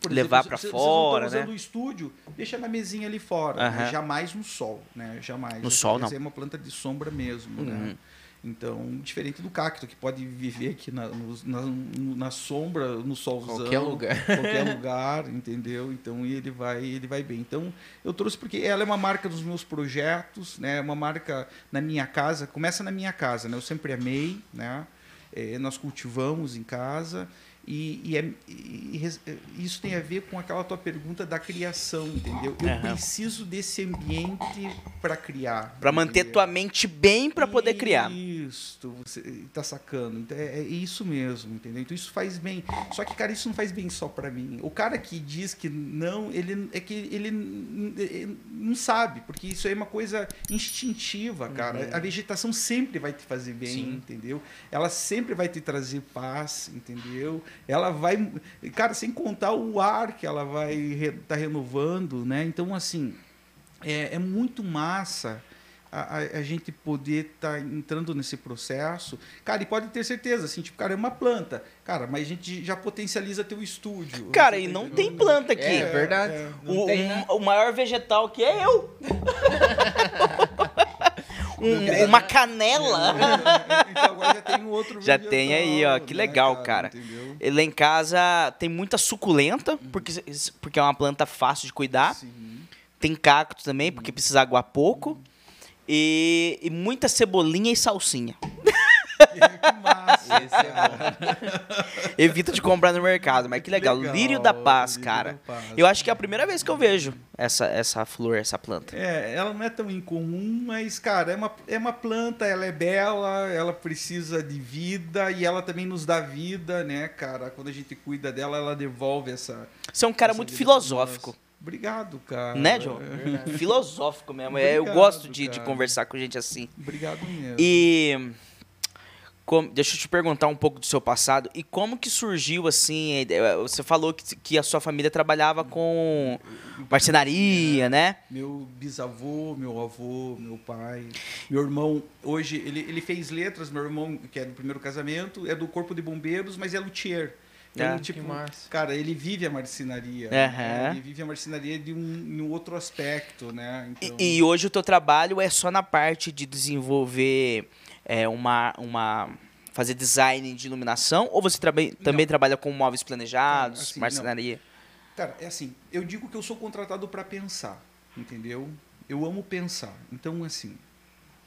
por Levar se fora, Vocês não né? o estúdio, deixa na mesinha ali fora. né? Aham. Jamais no sol, né? Jamais. No sol, não. é uma planta de sombra mesmo, né? Uhum. Então, diferente do cacto, que pode viver aqui na, no- na, na sombra, no solzão. Qualquer lugar. Qualquer lugar, entendeu? Então, ele vai, ele vai bem. Então, eu trouxe porque ela é uma marca dos meus projetos, né? Uma marca na minha casa. Começa na minha casa, né? Eu sempre amei, né? Eh, nós cultivamos em casa. E, e é- e res- isso tem a ver com aquela tua pergunta da criação, entendeu? Eu Aham. preciso desse ambiente para criar. Pra manter tua mente bem pra poder criar. Isso, você tá sacando. Então, é, é isso mesmo, entendeu? Então isso faz bem. Só que, cara, isso não faz bem só para mim. O cara que diz que não, ele é que ele n- n- não sabe, porque isso é uma coisa instintiva, cara. A vegetação sempre vai te fazer bem, Sim. entendeu? Ela sempre vai te trazer paz, entendeu? Ela vai, cara, sem contar o ar que ela vai estar renovando, né? Então, assim, é, é muito massa a, a, a gente poder estar entrando nesse processo. Cara, e pode ter certeza, assim, tipo, cara, é uma planta. Cara, mas a gente já potencializa teu estúdio. Cara, e tá não tem planta aqui. É, verdade. é. O, tem, um- né? o maior vegetal aqui é eu. um- uma canela. então agora já tem um outro Já vegetal, tem aí, ó, que né, legal, cara. Entendeu? E Lá em casa tem muita suculenta, porque, porque é uma planta fácil de cuidar. Sim. Tem cacto também, porque precisa aguar pouco. E, e muita cebolinha e salsinha. Que massa. Esse é bom. Evita de comprar no mercado, mas que legal. Legal, Lírio da paz, lírio cara. da paz. Eu acho que é a primeira vez que eu vejo essa, essa flor, essa planta. É, ela não é tão incomum, mas, cara, é uma, é uma planta, ela é bela, ela precisa de vida e ela também nos dá vida, né, cara? Quando a gente cuida dela, ela devolve essa. Você é um cara muito filosófico. Obrigado, cara. Né, João? Filosófico mesmo. É, eu Obrigado, gosto de, de conversar com gente assim. Obrigado mesmo. E com- deixa eu te perguntar um pouco do seu passado. E como que surgiu assim? Você falou que, que a sua família trabalhava com marcenaria, né? Meu bisavô, meu avô, meu pai, meu irmão, hoje ele, ele fez letras, meu irmão, que é do primeiro casamento, é do Corpo de Bombeiros, mas é luthier. Então, Ah, tipo, cara, ele vive a marcenaria. Aham. né? Ele vive a marcenaria de um, um outro aspecto, né? E- Então, E, hoje o teu trabalho é só na parte de desenvolver é, uma, uma. fazer design de iluminação? Ou você também trabalha com móveis planejados, Assim, não. marcenaria? Cara, é assim, eu digo que eu sou contratado para pensar, entendeu? Eu amo pensar. Então, assim,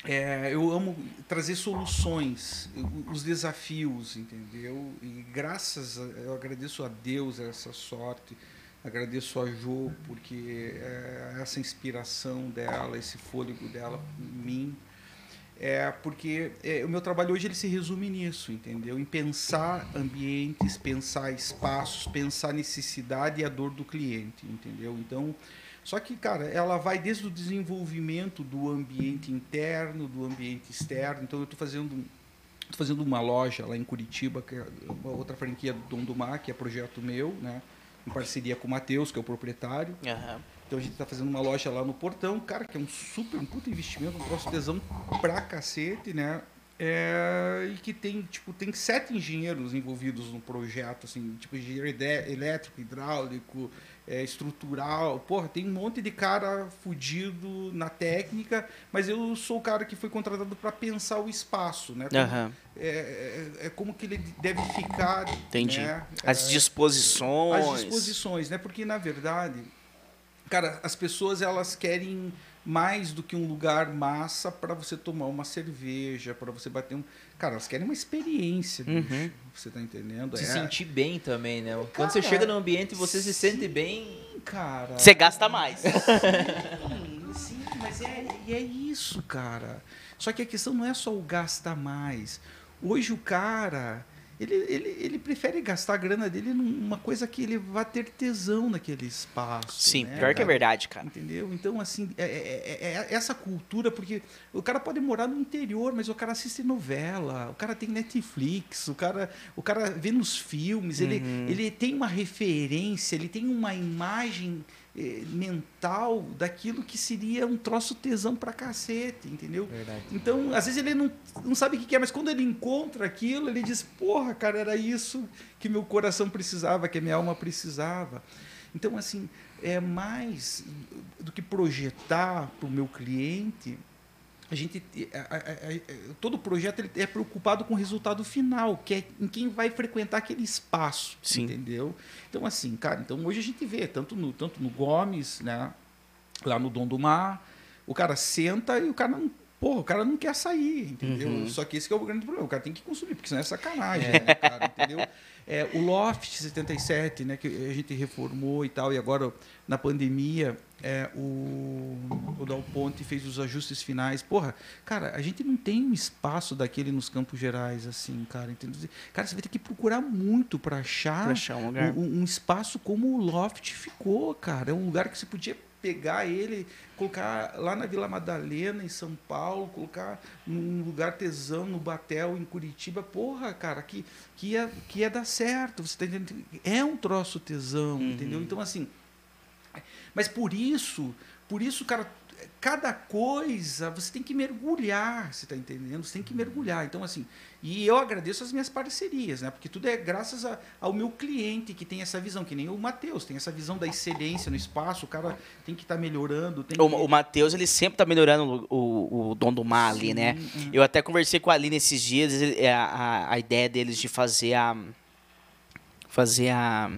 é, eu amo trazer soluções, os desafios, entendeu? E graças, a, eu agradeço a Deus essa sorte, agradeço a Jo, porque é, essa inspiração dela, esse fôlego dela em mim, é porque é, o meu trabalho hoje ele se resume nisso, entendeu? Em pensar ambientes, pensar espaços, pensar necessidade e a dor do cliente, entendeu? Então, só que, cara, ela vai desde o desenvolvimento do ambiente interno, do ambiente externo. Então, eu estou fazendo tô fazendo uma loja lá em Curitiba, que é uma outra franquia do Dom do Mar, que é projeto meu, né? Em parceria com o Matheus, que é o proprietário. Então a gente tá fazendo uma loja lá no Portão, cara, que é um super, um puta investimento, um troço tesão pra cacete, né? É, e que tem, tipo, tem sete engenheiros envolvidos no projeto, assim, tipo, engenheiro elétrico, hidráulico, é, estrutural, porra, tem um monte de cara fudido na técnica, mas eu sou o cara que foi contratado para pensar o espaço, né? Como- é, é, é como que ele deve ficar, entendi. né? As É, disposições. as disposições, né? Porque na verdade, cara, as pessoas elas querem mais do que um lugar massa para você tomar uma cerveja, para você bater um, cara, elas querem uma experiência, Uhum. bicho. Você tá entendendo? Se É- sentir bem também, né? Quando você Cara, chega no ambiente e você se sim. sente bem. Sim, cara. Você gasta mais. Sim, sim, mas é, e é isso, cara. Só que a questão não é só o gastar mais. Hoje o cara, ele, ele, ele prefere gastar a grana dele numa coisa que ele vai ter tesão naquele espaço. Sim, né, pior que é cara? verdade, cara. Entendeu? Então, assim, é, é- é- é essa cultura, porque o cara pode morar no interior, mas o cara assiste novela, o cara tem Netflix, o cara, o cara vê nos filmes, ele, Uhum. ele tem uma referência, ele tem uma imagem eh, mental daquilo que seria um troço tesão pra cacete, entendeu? Verdade. Então, às vezes ele não, não sabe o que é, mas quando ele encontra aquilo, ele diz: Porra, cara, era isso que meu coração precisava, que a minha alma precisava. Então, assim, é mais do que projetar para o meu cliente. A gente, a- a- a- todo projeto ele é preocupado com o resultado final, que é em quem vai frequentar aquele espaço, Sim. entendeu? Então assim, cara, então hoje a gente vê tanto no tanto no Gomes, né, lá no Dom do Mar, o cara senta e o cara não, porra, o cara não quer sair, entendeu? Uhum. Só que esse que é o grande problema, o cara tem que consumir, porque senão é sacanagem, né, cara, entendeu? É, o Loft 77, né, que a gente reformou e tal, e agora na pandemia é, o, o Dal Ponte fez os ajustes finais. Porra, cara, a gente não tem um espaço daquele nos Campos Gerais, assim, cara, entendeu? Cara, você vai ter que procurar muito para achar, Pra achar um lugar. um, um espaço como o Loft ficou, cara. É um lugar que você podia pegar ele, colocar lá na Vila Madalena, em São Paulo, colocar num lugar tesão, no Batel, em Curitiba. Porra, cara, que, que, ia, que ia dar certo. Você tá entendendo? É um troço tesão, Uhum. entendeu? Então, assim. Mas por isso, por isso, cara, cada coisa você tem que mergulhar, você está entendendo? Você tem que mergulhar. Então, assim, e eu agradeço as minhas parcerias, né? Porque tudo é graças a, ao meu cliente que tem essa visão, que nem o Matheus, tem essa visão da excelência no espaço, o cara tem que estar tá melhorando. O, que... o Matheus, ele sempre está melhorando o, o, o Dom do Mar ali, né? Uhum. Eu até conversei com a Aline esses dias, a, a, a ideia deles de fazer a. Fazer a.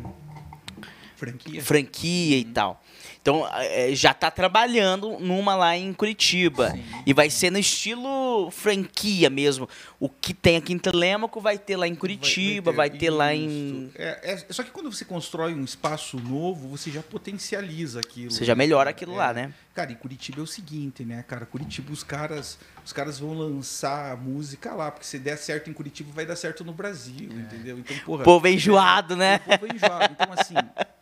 Franquia. Franquia uhum. e tal. Então, é, já está trabalhando numa lá em Curitiba. Sim. E vai ser no estilo franquia mesmo. O que tem aqui em Telêmaco vai ter lá em Curitiba, vai, vai ter, vai ter lá em. É, é, só que quando você constrói um espaço novo, você já potencializa aquilo. Você já melhora aquilo lá, é. né? Cara, em Curitiba é o seguinte, né, cara? Curitiba, os caras, os caras vão lançar música lá, porque se der certo em Curitiba, vai dar certo no Brasil, é. entendeu? Então, porra. Povo enjoado, né? O povo enjoado. Então, assim,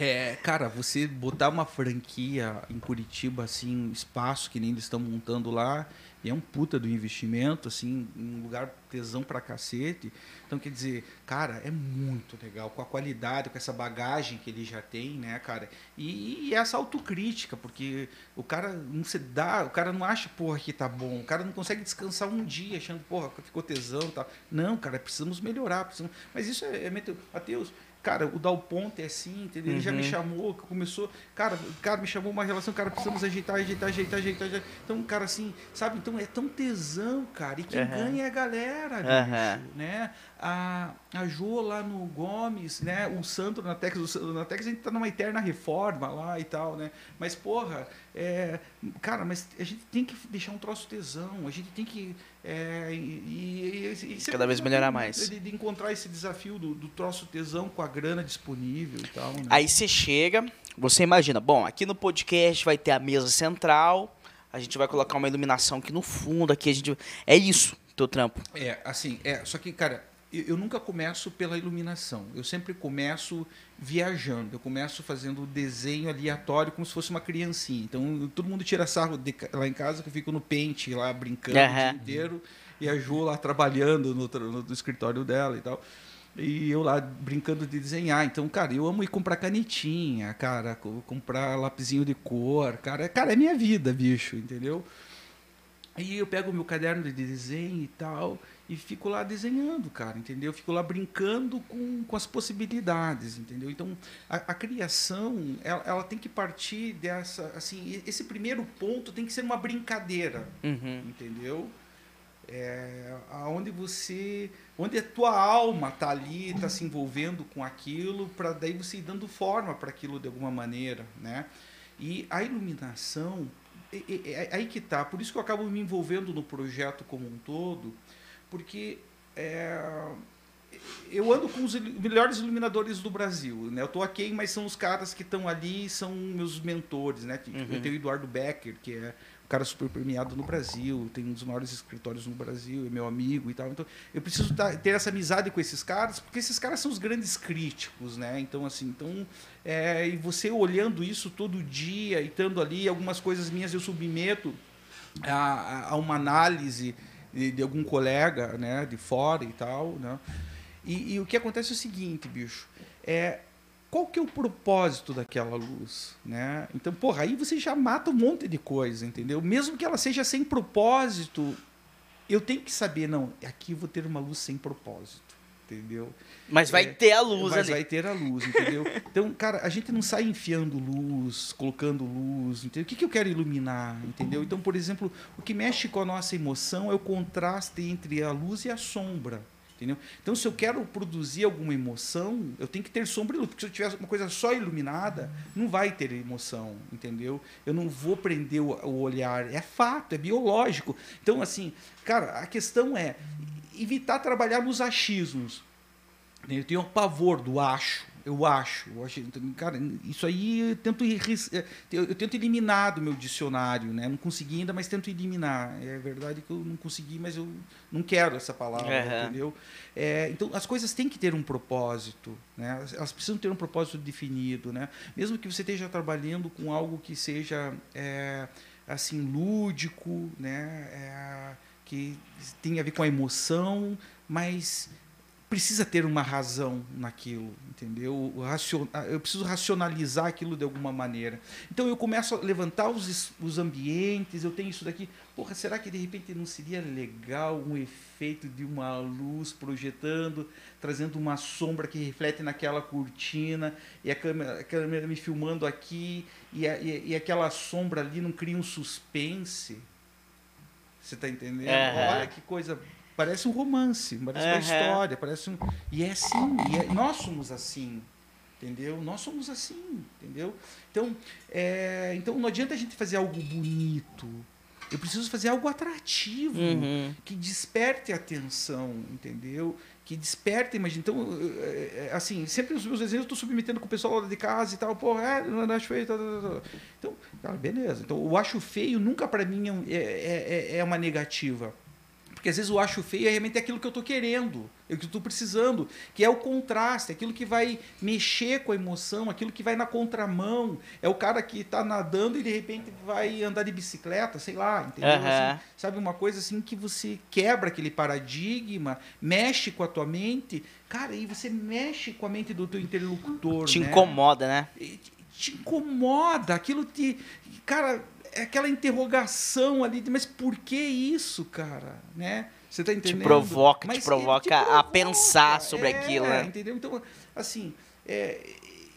é, cara, você botar uma franquia em Curitiba, assim, um espaço que nem eles estão montando lá, e é um puta do investimento, assim, um lugar tesão pra cacete. Então, quer dizer, cara, é muito legal, com a qualidade, com essa bagagem que ele já tem, né, cara? E, e essa autocrítica, porque o cara não se dá, o cara não acha, porra, que tá bom, o cara não consegue descansar um dia achando, porra, ficou tesão e tal. Não, cara, precisamos melhorar, precisamos... mas isso é, é Mateus, Cara, o Dal Ponte é assim, entendeu? Ele uhum. já me uhum. chamou, começou. Cara, o cara me chamou uma relação, cara, precisamos ajeitar, ajeitar, ajeitar, ajeitar. ajeitar. Então, cara, assim, sabe? Então é tão tesão, cara. E quem uhum. ganha é a galera, uhum. né? A, a Jo lá no Gomes, né? O Sandro na Texas. Na Texas a gente tá numa eterna reforma lá e tal, né? Mas, porra, é, cara, mas a gente tem que deixar um troço tesão, a gente tem que. É, e, e, e Cada vez melhorar mais. De, de, encontrar esse desafio do, do troço tesão com a grana disponível e tal. Né? Aí você chega, você imagina, bom, aqui no podcast vai ter a mesa central, a gente vai colocar uma iluminação aqui no fundo, aqui a gente. É isso, teu trampo. É, assim, é, só que, cara, eu nunca começo pela iluminação. Eu sempre começo viajando. Eu começo fazendo desenho aleatório como se fosse uma criancinha. Então, todo mundo tira sarro de, lá em casa que eu fico no pente lá brincando uhum. o dia inteiro e a Ju lá trabalhando no, no, no, escritório dela e tal. E eu lá brincando de desenhar. Então, cara, eu amo ir comprar canetinha, cara, comprar lapisinho de cor. Cara, cara, é minha vida, bicho, entendeu? Aí eu pego o meu caderno de desenho e tal e fico lá desenhando, cara, entendeu? Fico lá brincando com, com as possibilidades, entendeu? Então, a, a criação, ela, ela, tem que partir dessa, assim, esse primeiro ponto tem que ser uma brincadeira, uhum. entendeu? É, aonde você, onde a tua alma está ali, está se envolvendo com aquilo, para daí você ir dando forma para aquilo de alguma maneira, né? E a iluminação, é, é, é aí que tá. Por isso que eu acabo me envolvendo no projeto como um todo, porque é, eu ando com os melhores iluminadores do Brasil. Né? Eu estou aqui, mas são os caras que estão ali, são meus mentores. Né? Uhum. Eu tenho o Eduardo Becker, que é um cara super premiado no Brasil, tem um dos maiores escritórios no Brasil, é meu amigo e tal. Então, eu preciso ter essa amizade com esses caras, porque esses caras são os grandes críticos, né? Então, assim, então, é, e você olhando isso todo dia e estando ali, algumas coisas minhas eu submeto a, a uma análise de, de, algum colega, né, de fora e tal, né? E, e, o que acontece é o seguinte, bicho, é qual que é o propósito daquela luz, né? Então, porra, aí você já mata um monte de coisa, entendeu? Mesmo que ela seja sem propósito, eu tenho que saber, não, aqui eu vou ter uma luz sem propósito entendeu? Mas vai é, ter a luz mas ali. vai ter a luz, entendeu? Então, cara, a gente não sai enfiando luz, colocando luz, entendeu? O que, que eu quero iluminar, entendeu? Então, por exemplo, o que mexe com a nossa emoção é o contraste entre a luz e a sombra. Entendeu? Então, se eu quero produzir alguma emoção, eu tenho que ter sombra e luz. Porque se eu tiver uma coisa só iluminada, não vai ter emoção, entendeu? Eu não vou prender o olhar. É fato, é biológico. Então, assim, cara, a questão é evitar trabalhar nos achismos. Eu tenho um pavor do acho. Eu acho. Eu acho cara, isso aí eu tento, eu tento eliminar do meu dicionário. Né? Não consegui ainda, mas tento eliminar. É verdade que eu não consegui, mas eu não quero essa palavra. Uhum. Entendeu? É, então, as coisas têm que ter um propósito. Né? Elas precisam ter um propósito definido. Né? Mesmo que você esteja trabalhando com algo que seja é, assim lúdico, né? É, que tem a ver com a emoção, mas precisa ter uma razão naquilo, entendeu? Racion- Eu preciso racionalizar aquilo de alguma maneira. Então eu começo a levantar os, os ambientes, eu tenho isso daqui. Porra, será que de repente não seria legal um efeito de uma luz projetando, trazendo uma sombra que reflete naquela cortina, e a câmera, a câmera me filmando aqui, e, a- e- e aquela sombra ali não cria um suspense? Você está entendendo? Aham. Olha que coisa. Parece um romance, parece uma Aham. história, parece um. E é assim, e é- nós somos assim. Entendeu? Nós somos assim, entendeu? Então, é, então não adianta a gente fazer algo bonito. Eu preciso fazer algo atrativo, Uhum. que desperte a atenção, entendeu? Que desperte a imaginação. Então, é, é, assim, sempre os meus desenhos eu estou submetendo com o pessoal lá de casa e tal. Porra, é, não acho feio. Tal, tal, tal. Então, cara, beleza. Então, o acho feio nunca para mim é, é, é, é uma negativa. Porque às vezes o acho feio é realmente aquilo que eu estou querendo, é o que eu estou precisando, que é o contraste, aquilo que vai mexer com a emoção, aquilo que vai na contramão. É o cara que está nadando e de repente vai andar de bicicleta, sei lá, entendeu? Aham. Assim, sabe, uma coisa assim que você quebra aquele paradigma, mexe com a tua mente, cara, e você mexe com a mente do teu interlocutor. Te né? incomoda, né? E te incomoda, aquilo te. Cara, é aquela interrogação ali, de, mas por que isso, cara? Né? Você tá entendendo? provoca, te Mas ele provoca a pensar sobre é, aquilo, né? Entendeu? Então, assim, é,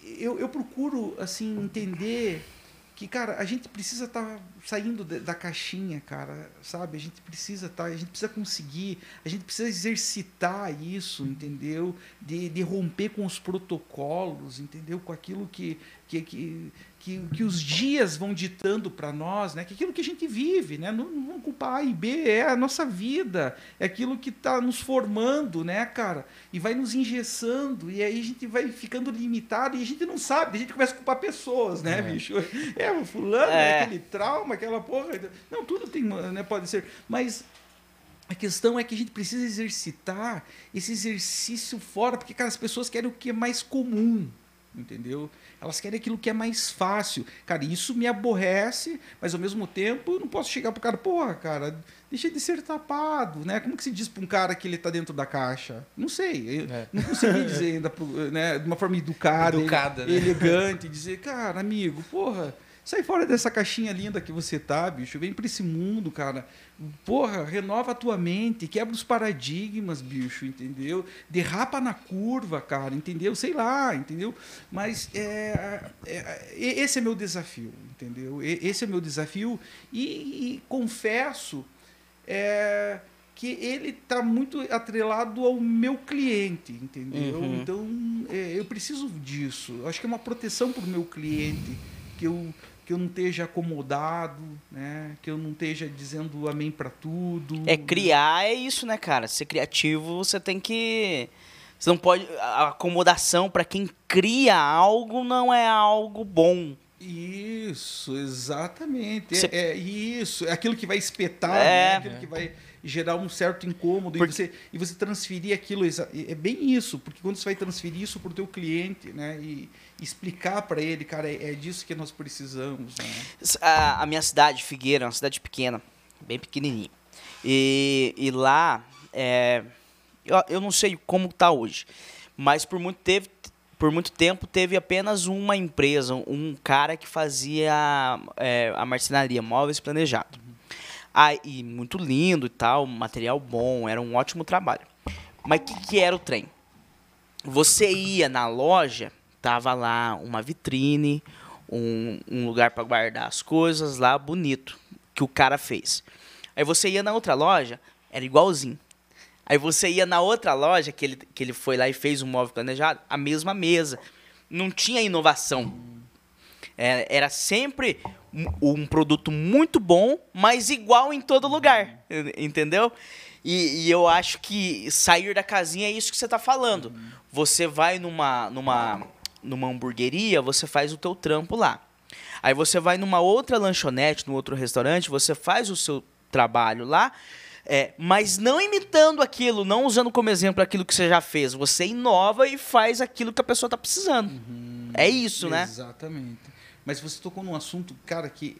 eu, eu procuro assim entender que, cara, a gente precisa estar saindo da, caixinha, cara, sabe? A gente precisa estar, a gente precisa conseguir, a gente precisa exercitar isso, entendeu? De, de romper com os protocolos, entendeu? Com aquilo que, que, que, que, que os dias vão ditando para nós, né? Que aquilo que a gente vive, né? Não, não vamos culpar A e B, é a nossa vida, é aquilo que está nos formando, né, cara? E vai nos engessando, e aí a gente vai ficando limitado e a gente não sabe, a gente começa a culpar pessoas, né, bicho? É, o fulano, É. é aquele trauma, aquela porra. Não, tudo tem, né, pode ser, mas a questão é que a gente precisa exercitar esse exercício fora, porque, cara, as pessoas querem o que é mais comum, entendeu? Elas querem aquilo que é mais fácil. Cara, isso me aborrece, mas ao mesmo tempo eu não posso chegar pro cara, porra, cara, deixa de ser tapado, né? Como que se diz pra um cara que ele tá dentro da caixa? Não sei, É. não consegui dizer ainda, né, de uma forma educada, Educada, ele- né? elegante, dizer, cara, amigo, porra, sai fora dessa caixinha linda que você tá, bicho, vem pra esse mundo, cara. Porra, renova a tua mente, quebra os paradigmas, bicho, entendeu? Derrapa na curva, cara, entendeu? Sei lá, entendeu? Mas é, é- é- esse é meu desafio, entendeu? Esse é meu desafio e, e confesso é, que ele está muito atrelado ao meu cliente, entendeu? Uhum. Então é, eu preciso disso. Acho que é uma proteção para o meu cliente que eu que eu não esteja acomodado, né? Que eu não esteja dizendo amém para tudo. É criar, é isso, né, cara? Ser criativo, você tem que. Você não pode. A acomodação pra quem cria algo não é algo bom. Isso, exatamente. Você- É, é isso, é aquilo que vai espetar, É. né? aquilo que vai gerar um certo incômodo Porque- e, você, e você transferir aquilo. É bem isso, porque quando você vai transferir isso para o teu cliente, né? E explicar para ele, cara, é, é disso que nós precisamos, né? A, a minha cidade, Figueira, é uma cidade pequena, bem pequenininha. E, e lá, é, eu, eu não sei como tá hoje, mas por muito, teve, por muito tempo teve apenas uma empresa, um cara que fazia é, a marcenaria, móveis planejado. Ah, e muito lindo e tal, material bom, era um ótimo trabalho. Mas o que, que era o trem? Você ia na loja, tava lá uma vitrine, um, um lugar para guardar as coisas lá bonito que o cara fez. Aí você ia na outra loja, era igualzinho. Aí você ia na outra loja que ele, que ele foi lá e fez um móvel planejado, a mesma mesa. Não tinha inovação. É, era sempre um, produto muito bom, mas igual em todo lugar. Entendeu? E, e eu acho que sair da casinha é isso que você está falando. Você vai numa, numa, numa hamburgueria, você faz o teu trampo lá. Aí você vai numa outra lanchonete, num outro restaurante, você faz o seu trabalho lá, é, mas não imitando aquilo, não usando como exemplo aquilo que você já fez. Você inova e faz aquilo que a pessoa está precisando. É isso, né? Exatamente. Mas você tocou num assunto, cara, que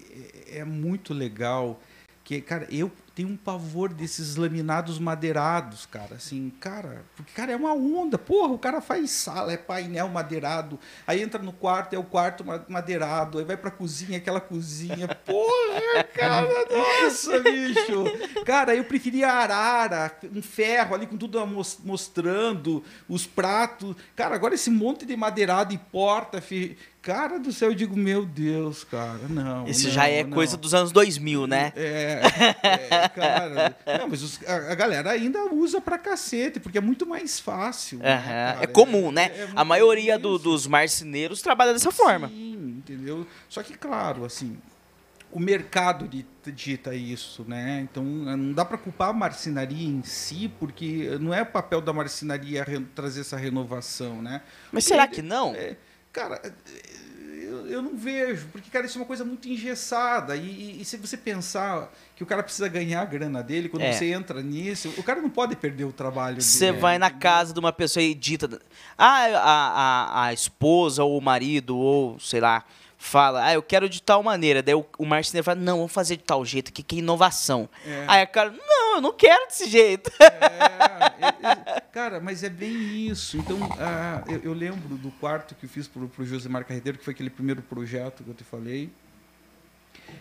é, é muito legal, que cara, eu tenho um pavor desses laminados madeirados, cara. Assim, cara, porque, cara, é uma onda. Porra, o cara faz sala, é painel madeirado. Aí entra no quarto, é o quarto madeirado. Aí vai pra cozinha, aquela cozinha. Porra, cara, nossa, bicho. Cara, eu preferia arara, um ferro ali com tudo mostrando, os pratos. Cara, agora esse monte de madeirado e porta. Cara do céu, eu digo, meu Deus, cara, não. Isso não, já é não. coisa dos anos 2000, né? É, é cara. não, mas os, a, a, galera ainda usa pra cacete, porque é muito mais fácil. Uhum. Né, é comum, né? É, é a maioria do, dos marceneiros trabalha dessa forma. Sim, entendeu? Só que, claro, assim, o mercado dita isso, né? Então não dá para culpar a marcenaria em si, porque não é papel da marcenaria trazer essa renovação, né? Mas será que não? É, Cara, eu, eu não vejo, porque, cara, isso é uma coisa muito engessada. E, e, e se você pensar que o cara precisa ganhar a grana dele, quando é. você entra nisso, o cara não pode perder o trabalho Você vai na casa de uma pessoa e dita. Ah, a, a, a esposa ou o marido, ou sei lá fala, ah, eu quero de tal maneira. Daí o, o marceneiro fala, não, vamos fazer de tal jeito, que, que é inovação. É. Aí a cara, não, eu não quero desse jeito. É, é, é, cara, mas é bem isso. Então, ah, eu, eu, lembro do quarto que eu fiz pro, pro Josemar Carreteiro, que foi aquele primeiro projeto que eu te falei.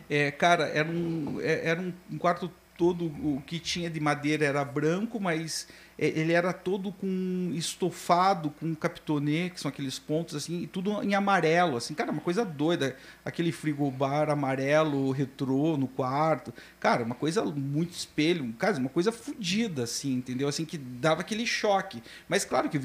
É, cara, era um, é, era um quarto todo o que tinha de madeira era branco, mas é, ele era todo com estofado, com capitonê, que são aqueles pontos assim, e tudo em amarelo, assim, cara, uma coisa doida. Aquele frigobar amarelo, retrô no quarto. Cara, uma coisa muito espelho, cara, uma coisa fodida, assim, entendeu? Assim, que dava aquele choque. Mas claro que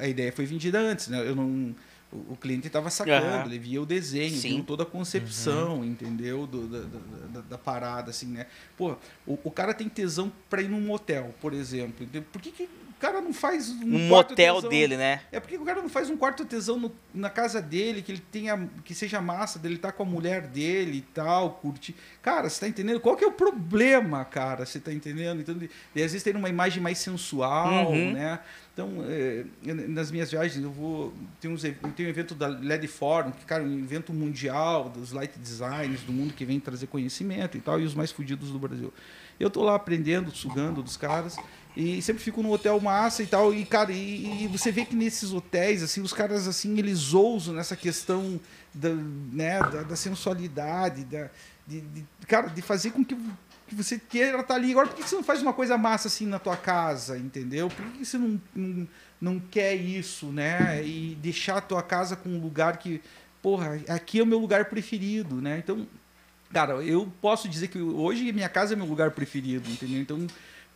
a ideia foi vendida antes, né? Eu não o, cliente estava sacando, uhum. ele via o desenho, Sim. viu toda a concepção, uhum. entendeu? Do, da, da, da, parada, assim, né? Pô, o, o cara tem tesão para ir num motel, por exemplo. Por que, que cara não faz um, um motel tesão, dele, né? É porque o cara não faz um quarto tesão no, na casa dele, que ele tenha, que seja massa dele estar tá com a mulher dele e tal, curtir. Cara, você tá entendendo? Qual que é o problema, cara? Você tá entendendo? Então, e às vezes tem uma imagem mais sensual, uhum. né? Então, é, nas minhas viagens, eu vou. Tem, uns, tem um evento da LED Forum, que, cara, um evento mundial dos light designers do mundo que vem trazer conhecimento e tal, e os mais fodidos do Brasil. Eu tô lá aprendendo, sugando dos caras. E sempre fico no hotel massa e tal. E, cara, e, e, você vê que nesses hotéis, assim, os caras, assim, eles ousam nessa questão da, né, da, da sensualidade, da, de, de, cara, de fazer com que, que você queira estar ali. Agora, por que você não faz uma coisa massa assim na tua casa, entendeu? Por que você não, não, não quer isso, né? E deixar a tua casa com um lugar que, porra, aqui é o meu lugar preferido, né? Então, cara, eu posso dizer que hoje minha casa é meu lugar preferido, entendeu? Então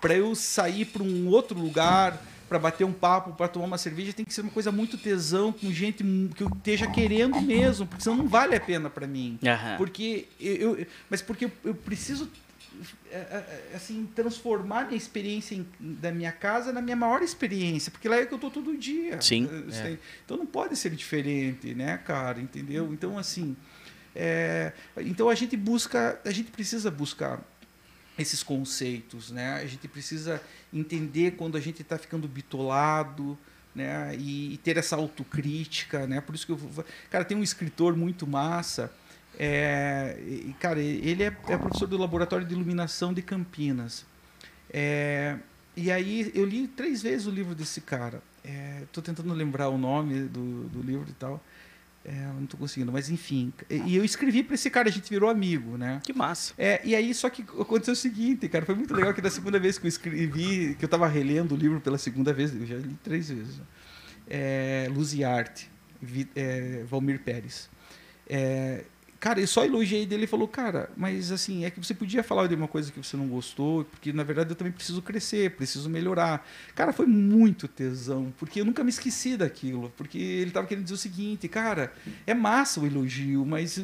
para eu sair para um outro lugar, para bater um papo, para tomar uma cerveja, tem que ser uma coisa muito tesão, com gente que eu esteja querendo mesmo, porque senão não vale a pena para mim. Uhum. Porque eu, eu, mas porque eu, preciso é, é, é, assim transformar minha experiência em, da minha casa na minha maior experiência, porque lá é que eu tô todo dia. Sim. É. Então não pode ser diferente, né, cara? Entendeu? Então assim, é, então a gente busca, a gente precisa buscar esses conceitos, né? A gente precisa entender quando a gente está ficando bitolado, né? E, e, ter essa autocrítica, né? Por isso que eu, cara, tem um escritor muito massa, é, e, cara, ele é, é, professor do laboratório de iluminação de Campinas. É, e aí eu li três vezes o livro desse cara. Estou é, tentando lembrar o nome do, do livro e tal. É, não estou conseguindo, mas enfim. E eu escrevi para esse cara, a gente virou amigo, né? Que massa. É, e aí, só que aconteceu o seguinte, cara, foi muito legal que da segunda vez que eu escrevi, que eu estava relendo o livro pela segunda vez, eu já li três vezes. É, Luz e Arte, é, Valmir Pérez. É, Cara, eu só elogiei dele e falou, cara, mas assim, é que você podia falar de uma coisa que você não gostou, porque na verdade eu também preciso crescer, preciso melhorar. Cara, foi muito tesão, porque eu nunca me esqueci daquilo, porque ele estava querendo dizer o seguinte, cara, é massa o elogio, mas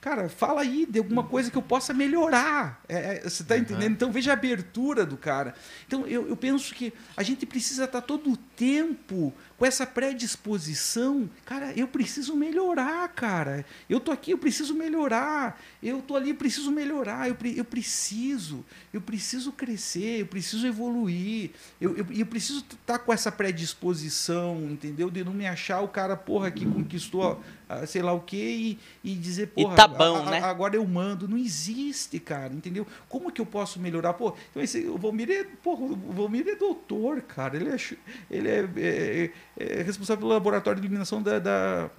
cara, fala aí de alguma coisa que eu possa melhorar. É, é você está uhum. entendendo? Então veja a abertura do cara. Então eu, eu penso que a gente precisa estar tá todo o tempo com essa predisposição. Cara, eu preciso melhorar, cara. Eu tô aqui, eu preciso melhorar. Eu tô ali, eu preciso melhorar. Eu, eu preciso, eu preciso crescer, eu preciso evoluir. Eu, eu, eu preciso estar tá com essa predisposição, entendeu? De não me achar o cara, porra, que conquistou sei lá o quê e, e dizer, porra. E tá a- a- né? Agora eu mando. Não existe, cara, entendeu? Como que eu posso melhorar? Pô, então esse, o Valmir é, porra, o Valmir é doutor, cara. Ele é, chu- ele é, é- é responsável pelo laboratório de iluminação da, da,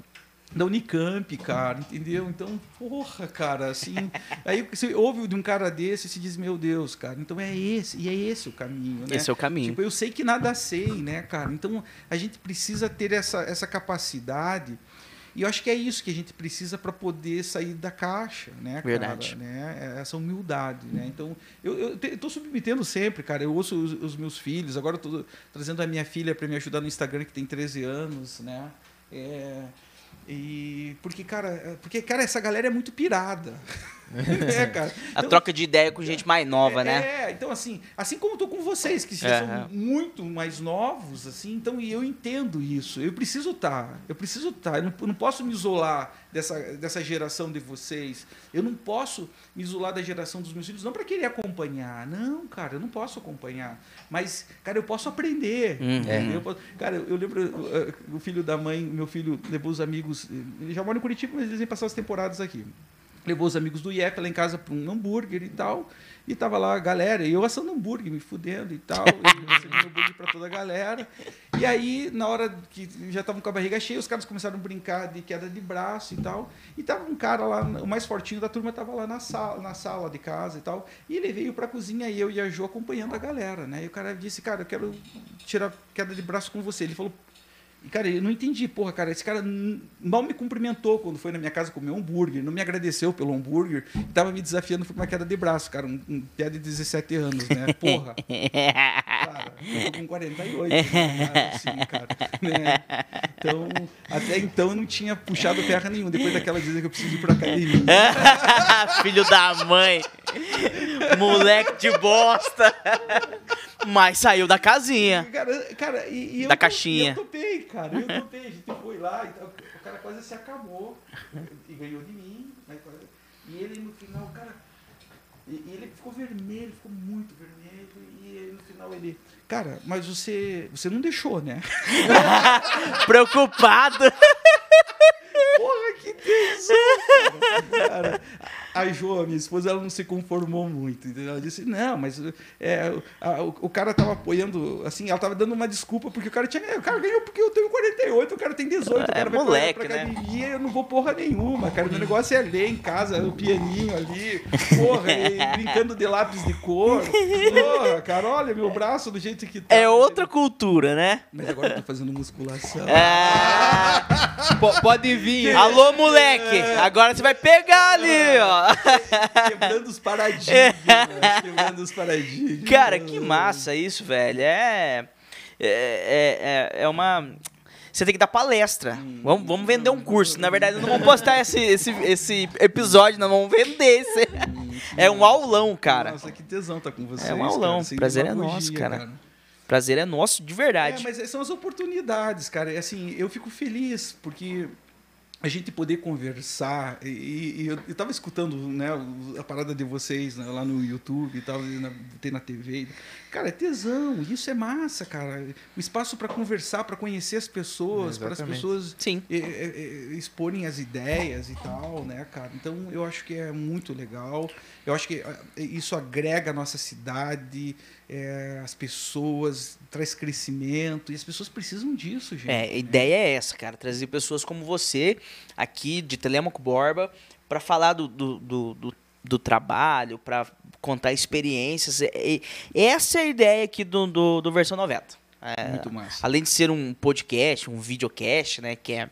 da Unicamp, cara, entendeu? Então, porra, cara, assim. aí você ouve de um cara desse e se diz, meu Deus, cara, então é esse, e é esse o caminho, né? Esse é o caminho. Tipo, eu sei que nada sei, né, cara? Então a gente precisa ter essa, essa capacidade. E eu acho que é isso que a gente precisa para poder sair da caixa, né, cara? Verdade. Né? É Essa humildade, né? Então, eu estou submetendo sempre, cara. Eu ouço os, os meus filhos. Agora eu tô trazendo a minha filha para me ajudar no Instagram, que tem 13 anos, né? É, e porque, cara, porque, cara, essa galera é muito pirada. é, cara. A Então, troca de ideia com gente mais nova, é, né? É, então assim, assim como eu tô com vocês, que já É, são é. muito mais novos, assim, então e eu entendo isso. Eu preciso estar, eu preciso estar. Eu não, eu não posso me isolar dessa, dessa geração de vocês. Eu não posso me isolar da geração dos meus filhos, não para querer acompanhar. Não, cara, eu não posso acompanhar. Mas, cara, eu posso aprender. Uhum. entendeu? Eu posso- cara, eu lembro o filho da mãe, meu filho levou os amigos, ele já mora em Curitiba, mas eles vêm passar as temporadas aqui levou os amigos do IEP lá em casa para um hambúrguer e tal. E tava lá a galera, e eu assando hambúrguer, me fudendo e tal, e recebendo hambúrguer para toda a galera. E aí, na hora que já estavam com a barriga cheia, os caras começaram a brincar de queda de braço e tal. E tava um cara lá, o mais fortinho da turma tava lá na sala, na sala de casa e tal. E ele veio para a cozinha e eu e a Jo acompanhando a galera, né? E o cara disse, cara, eu quero tirar queda de braço com você. Ele falou, e, cara, eu não entendi, porra, cara, esse cara mal me cumprimentou quando foi na minha casa comer um hambúrguer, não me agradeceu pelo hambúrguer, e tava me desafiando por uma queda de braço, cara, um, um pé de 17 anos, né? Porra. Cara, eu tô com 48, né? assim, cara, né? Então, até então eu não tinha puxado terra nenhuma, depois daquela dizer que eu preciso ir pra academia. Filho da mãe. Moleque de bosta. Mas saiu da casinha. Cara, cara, e, e eu Da to- caixinha. Eu topei, cara. Eu topei. A gente foi lá. O cara quase se acabou. E ganhou de mim. né. E ele no final, cara. E ele ficou vermelho, ficou muito vermelho. Ele. Cara, mas você. Você não deixou, né? Preocupado. Porra, que tesão! Cara, Cara, a Jo, a minha esposa, ela não se conformou muito. entendeu? Ela disse, não, mas é, a- o, o cara tava apoiando, assim, ela tava dando uma desculpa, porque o cara tinha. O cara ganhou porque eu tenho 48, o cara tem 18, o É, cara vai moleque, pra, né? academia, eu não vou porra nenhuma, cara. Meu negócio é ler em casa, o pianinho ali, porra, e brincando de lápis de cor. Porra, cara, olha meu braço do jeito que tá. É outra cultura, né? Mas agora eu tô fazendo musculação. É... Po- pode vir. Alô, moleque. Agora você vai pegar ali, ó. Quebrando os paradigmas. quebrando os paradigmas. Cara, que massa isso, velho. É. É, é, é- é uma. Você tem que dar palestra. Vamos, vamos vender um curso. Na verdade, não vamos postar esse, esse, esse episódio, não vamos vender esse. É um aulão, cara. Nossa, que tesão tá com vocês. É um aulão. cara, Prazer é nosso, cara. Prazer é nosso, de verdade. É, mas são as oportunidades, cara. Assim, eu fico feliz porque a gente poder conversar e, e eu, eu tava escutando né, a parada de vocês né, lá no YouTube e tal, na, tem na TV. Cara, é tesão, isso é massa, cara. O espaço para conversar, para conhecer as pessoas, para as pessoas Sim. é, é, é, exporem as ideias e tal, né, cara? Então eu acho que é muito legal. Eu acho que ah, isso agrega a nossa cidade, é, as pessoas, traz crescimento e as pessoas precisam disso, gente. É, a ideia é essa, cara. Trazer pessoas como você, aqui de Telemaco Borba, para falar do, do, do, do, do trabalho, para contar experiências. É- essa é a ideia aqui do, do, do Versão 90. É, Muito massa. Além de ser um podcast, um videocast, né, que é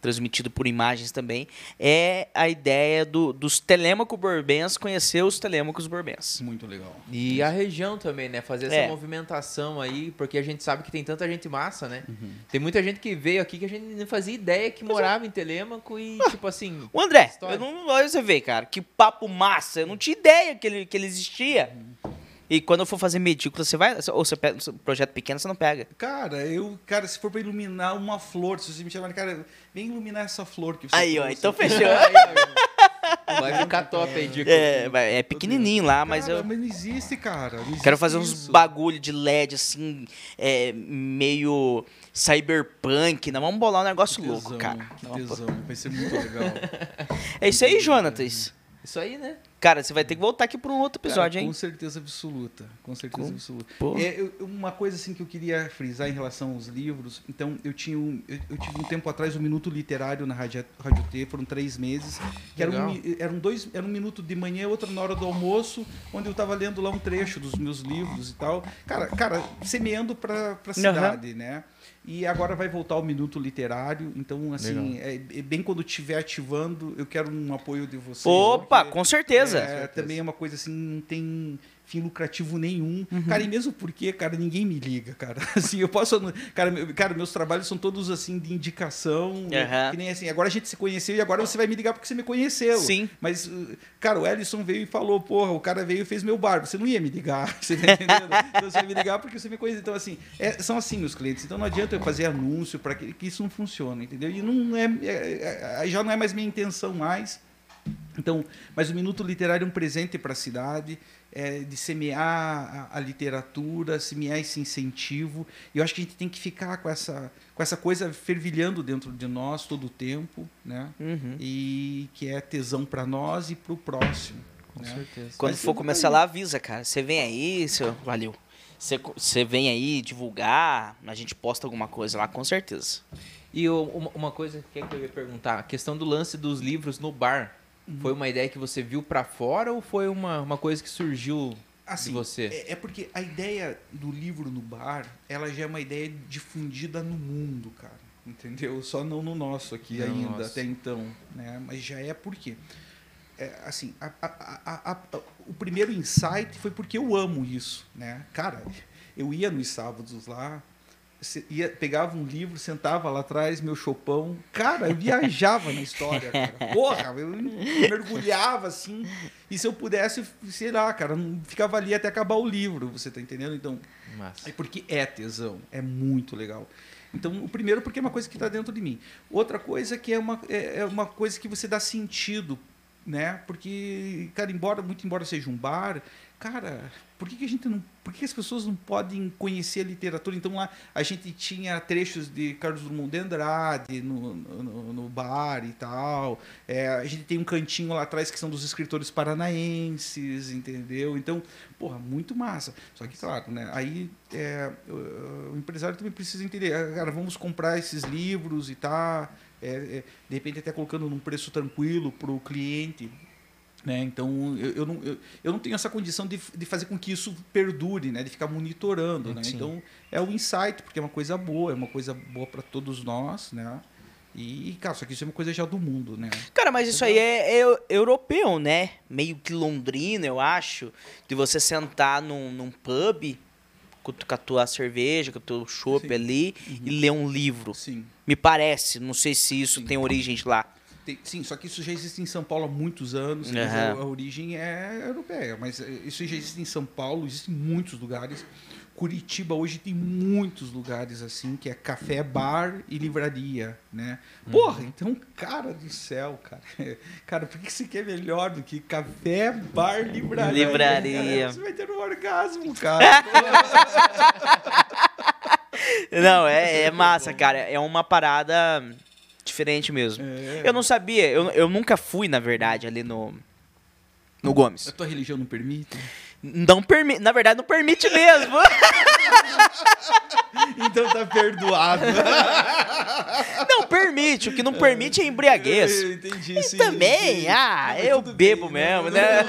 transmitido por imagens também, é a ideia do, dos Telêmaco Borbens conhecer os Telêmacos Borbens. Muito legal. E a região também, né? Fazer essa É. movimentação aí, porque a gente sabe que tem tanta gente massa, né? Uhum. Tem muita gente que veio aqui que a gente não fazia ideia que morava em Telêmaco e, tipo assim. O André, História. eu não, olha você vê, cara, que papo massa. Eu não tinha ideia que ele, que ele existia. E quando eu for fazer medícula, você vai. Ou você pega um projeto pequeno, você não pega. Cara, eu, cara, se for para iluminar uma flor, se você me chamar, cara, vem iluminar essa flor que você Aí, ó, trouxe então aqui. fechou. Aí, ó, Vai ficar top aí, Dico. É, é pequenininho lá, mas Cara, eu mas não existe, cara. não quero existe fazer uns isso. bagulho de LED, assim, é, meio cyberpunk. Não, vamos bolar um negócio Tesão, louco, cara. tesão. Vai ser muito legal. É isso aí, Jonatas. Isso aí, né? Cara, você vai ter que voltar aqui para um outro episódio, Cara, hein? Com certeza absoluta. Com certeza Com- absoluta. É, eu- uma coisa assim que eu queria frisar em relação aos livros. Então, eu tinha um, eu, eu tive um tempo atrás um minuto literário na Rádio, Rádio T, foram três meses. Que era um, eram dois, era um minuto de manhã, outro na hora do almoço, onde eu estava lendo lá um trecho dos meus livros e tal. Cara, cara semeando para a cidade, né? E agora vai voltar o minuto literário. Então, assim, é, é bem quando estiver ativando, eu quero um apoio de vocês. Opa, com certeza. é, também é uma coisa assim, não tem fim lucrativo nenhum. Uhum. Cara, e mesmo porque, cara, ninguém me liga, cara. Assim, eu posso. Cara, meu- cara meus trabalhos são todos assim de indicação. Aham. Que nem assim, agora a gente se conheceu e agora você vai me ligar porque você me conheceu. Sim. Mas, uh, cara, o Ellison veio e falou, porra, o cara veio e fez meu bar. Você não ia me ligar, você tá entendendo? Então, você ia me ligar porque você me conhece. Então, assim, é- são assim meus clientes. Então não adianta eu fazer anúncio para que, que isso não funcione, entendeu? E não é, é- é- já não é mais minha intenção mais. Então, mas o Minuto Literário é um presente para a cidade, é, de semear a, a literatura, semear esse incentivo. E eu acho que a gente tem que ficar com essa, com essa coisa fervilhando dentro de nós todo o tempo, né? Uhum. E que é tesão para nós e para o próximo. Com né? certeza. Quando Mas for eu- começar lá, avisa, cara. Você vem aí, seu... valeu. Você, você vem aí divulgar, a gente posta alguma coisa lá, com certeza. E o- uma, uma coisa que, é que eu ia perguntar, a questão do lance dos livros no bar. Uhum. Foi uma ideia que você viu pra fora ou foi uma, uma coisa que surgiu Assim, de você? É, é porque a ideia do livro no bar, ela já é uma ideia difundida no mundo, cara. Entendeu? Só não no nosso aqui Não, ainda, nossa. até então. Né? Mas já é porque. É, assim, a- a- a- o primeiro insight foi porque eu amo isso. Né? Cara, eu ia nos sábados lá, ia, pegava um livro, sentava lá atrás, meu chopão. Cara, eu viajava na história, cara. Porra, eu mergulhava assim. E se eu pudesse, sei lá, cara, não ficava ali até acabar o livro, você tá entendendo? Então, Massa. é porque é tesão, é muito legal. Então, o primeiro porque é uma coisa que está dentro de mim. Outra coisa que é uma, é é uma coisa que você dá sentido, né? Porque, cara, embora muito embora seja um bar, cara, por que, que a gente não, por que, as pessoas não podem conhecer a literatura? Então lá a gente tinha trechos de Carlos Drummond de Andrade no, no, no bar e tal. É, a gente tem um cantinho lá atrás que são dos escritores paranaenses, entendeu? Então, porra, muito massa. Só que, claro, né? Aí é, o, empresário também precisa entender, ah, cara, vamos comprar esses livros e tá, é, é, de repente até colocando num preço tranquilo para o cliente. Né? Então, eu, eu, não, eu, eu não tenho essa condição de, de fazer com que isso perdure, né? de ficar monitorando. Né? Então, é o insight, porque é uma coisa boa, é uma coisa boa para todos nós. Né? E, cara, só que isso é uma coisa já do mundo. Né? Cara, mas isso aí é, é europeu, né? Meio que londrino, eu acho. De você sentar num, num pub com, a tua cerveja, com o teu chopp ali e ler um livro. Sim. Me parece. Não sei se isso Sim. tem origem de lá. Tem- sim, só que isso já existe em São Paulo há muitos anos, Aham. a, a origem é europeia. Mas eh, isso já existe em São Paulo, existe em muitos lugares. Curitiba hoje tem muitos lugares assim, que é café, bar e livraria, né? Porra, então, cara do céu, cara. Cara, por que você quer melhor do que café, bar, livraria? Livraria. Cara, você vai ter um orgasmo, cara. Não, é, é massa, cara. É uma parada diferente mesmo. É. Eu não sabia, eu, eu nunca fui, na verdade, ali no. No Gomes. A tua religião não permite? Não permite. Na verdade, não permite mesmo. Então tá perdoado. não permite. O que não permite é embriaguez. Eu entendi, E sim, também, sim. ah, Mas eu bebo bem, né? mesmo, né?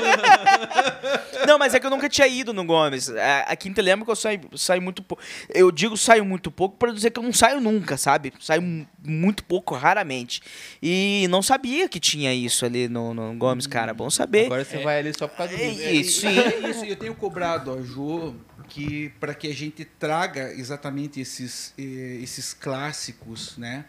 Não, mas é que eu nunca tinha ido no Gomes. A- Aqui em Telema que eu saio, saio muito pouco. Eu digo saio muito pouco para dizer que eu não saio nunca, sabe? Saio mu- muito pouco, raramente. E não sabia que tinha isso ali no, no Gomes, cara. Bom saber. Agora você vai ali só por causa do É isso, É sim. isso, e eu tenho cobrado a Jo que para que a gente traga exatamente esses, eh, esses clássicos, né?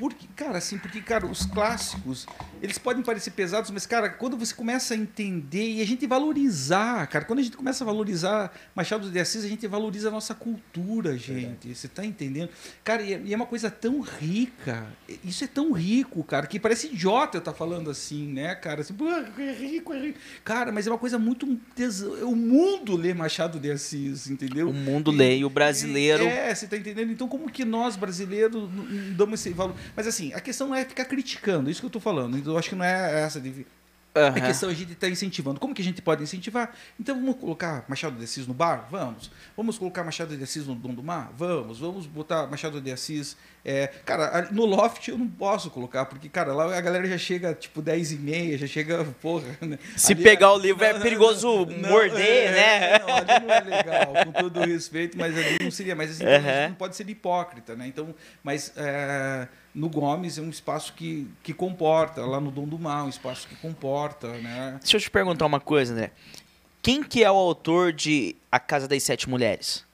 Porque, cara, assim, porque, cara, os clássicos, eles podem parecer pesados, mas, cara, quando você começa a entender e a gente valorizar, cara, quando a gente começa a valorizar Machado de Assis, a gente valoriza a nossa cultura, gente. Você tá entendendo? Cara, e é, e é uma coisa tão rica. Isso é tão rico, cara, que parece idiota eu estar falando assim, né, cara? Assim, "Pô, é rico, é rico. Cara, mas é uma coisa muito. tes- O mundo lê Machado de Assis, entendeu? O mundo lê e o brasileiro. É, você tá entendendo? Então, como que nós, brasileiros, damos esse valor? Mas assim, a questão não é ficar criticando, isso que eu tô falando. Então, Eu acho que não é essa de. A Aham. questão é a gente está incentivando. Como que a gente pode incentivar? Então vamos colocar Machado de Assis no bar? Vamos. Vamos colocar Machado de Assis no Dom do Mar? Vamos. Vamos botar Machado de Assis. É, cara, no loft eu não posso colocar, porque, cara, lá a galera já chega tipo 10 e meia, já chega, porra. né? Se Ali pegar o livro é perigoso morder, é, né? Não, ali não é legal, com todo respeito, mas ali não seria. Mas assim, a gente Aham. não pode ser hipócrita, né? Então, mas é, no Gomes é um espaço que, que comporta, lá no Dom do Mar, um espaço que comporta, né? Deixa eu te perguntar uma coisa, André. Quem que é o autor de A Casa das Sete Mulheres?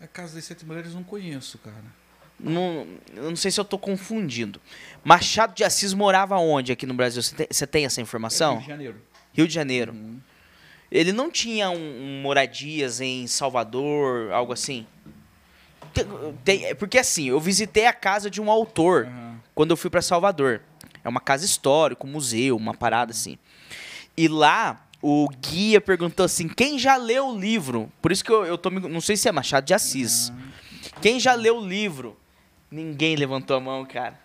A Casa das Sete Mulheres eu não conheço, cara. Não, eu não sei se eu tô confundindo. Machado de Assis morava onde aqui no Brasil? Você tem, você tem essa É informação? Rio de Janeiro. Rio de Janeiro. Uhum. Ele não tinha um, um moradias em Salvador, algo assim? Tem- tem- é porque assim, eu visitei a casa de um autor Aham. quando eu fui pra Salvador. É uma casa histórica, um museu, uma parada assim. E lá o guia perguntou assim: quem já leu o livro? Por isso que eu, eu tô me- Não sei se é Machado de Assis. Quem já leu o livro? Ninguém levantou a mão, cara.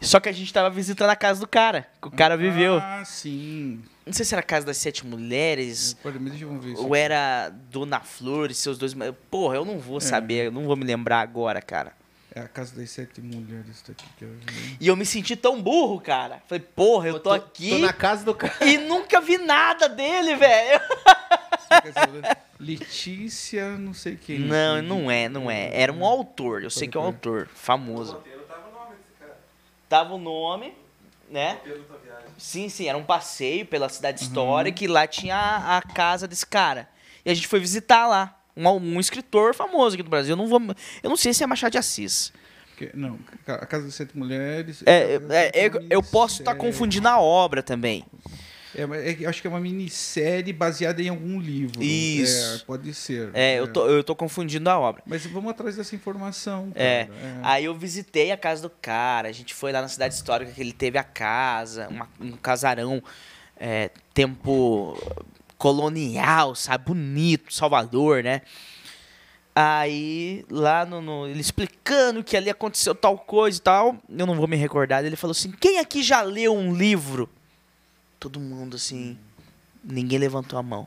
Só que a gente tava visitando a casa do cara, que o cara viveu. Ah, sim. Não sei se era a casa das sete mulheres, Pode, mas deixa eu ver isso. ou era Dona Flor e seus dois. Porra, eu não vou saber, eu não vou me lembrar agora, cara. É a Casa das Sete Mulheres, tá aqui. Quer ver? E eu me senti tão burro, cara. Falei, porra, eu tô aqui Tô na casa do cara. e nunca vi nada dele, velho. Letícia, não sei quem. Não, não é, não é. Era um autor, eu sei que é um autor, famoso. Tava o nome, né? Sim, sim, era um passeio pela cidade histórica e lá tinha a, a casa desse cara. E a gente foi visitar lá. Um, um escritor famoso aqui do Brasil. Eu não, vou, eu não sei se é Machado de Assis. Que- Não, a Casa das Sete Mulheres. É, é, é, uma eu posso estar minissérie. confundindo a obra também. É, mas é acho que é uma minissérie baseada em algum livro. Isso. É, pode ser. É, eu tô, eu tô confundindo a obra. Mas vamos atrás dessa informação. É. cara. Aí eu visitei a casa do cara, a gente foi lá na cidade histórica que ele teve a casa, uma- um casarão, é, tempo colonial, sabe? Bonito, Salvador, né? Aí, lá no, no- ele explicando que ali aconteceu tal coisa e tal, eu não vou me recordar, ele falou assim: quem aqui já leu um livro? Todo mundo assim, ninguém levantou a mão.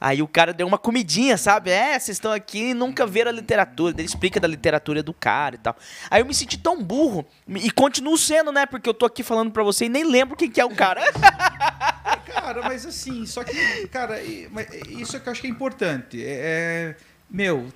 Aí o cara deu uma comidinha, sabe? É, vocês estão aqui e nunca viram a literatura. Ele explica da literatura do cara e tal. Aí eu me senti tão burro. E continuo sendo, né? Porque eu tô aqui falando pra você e nem lembro quem que é o cara. Cara, mas assim, só que, cara, isso é que eu acho que é importante. É, é, meu,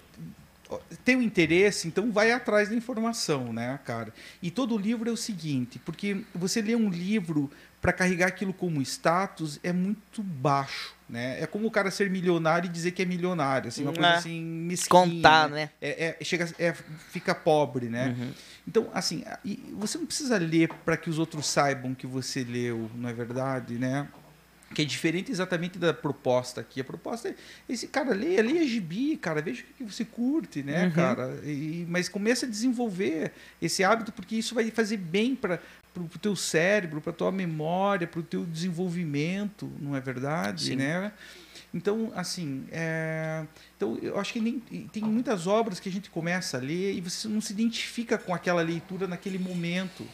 tem um interesse, então vai atrás da informação, né, cara? E todo livro é o seguinte, porque você lê um livro para carregar aquilo como status é muito baixo, né? É como o cara ser milionário e dizer que é milionário, assim, uma coisa É. assim mesquinha. Contar, né? É, é- chega, é, fica pobre, né? Uhum. Então, assim, você não precisa ler para que os outros saibam que você leu, não é verdade, né? Que é diferente exatamente da proposta aqui. A proposta é esse cara leia, leia gibi, cara, veja o que você curte, né, Uhum. cara? E, mas comece a desenvolver esse hábito porque isso vai fazer bem para o teu cérebro, para tua memória, para o teu desenvolvimento, não é verdade, Sim. né? Então, assim, é, então eu acho que nem, tem muitas obras que a gente começa a ler e você não se identifica com aquela leitura naquele momento.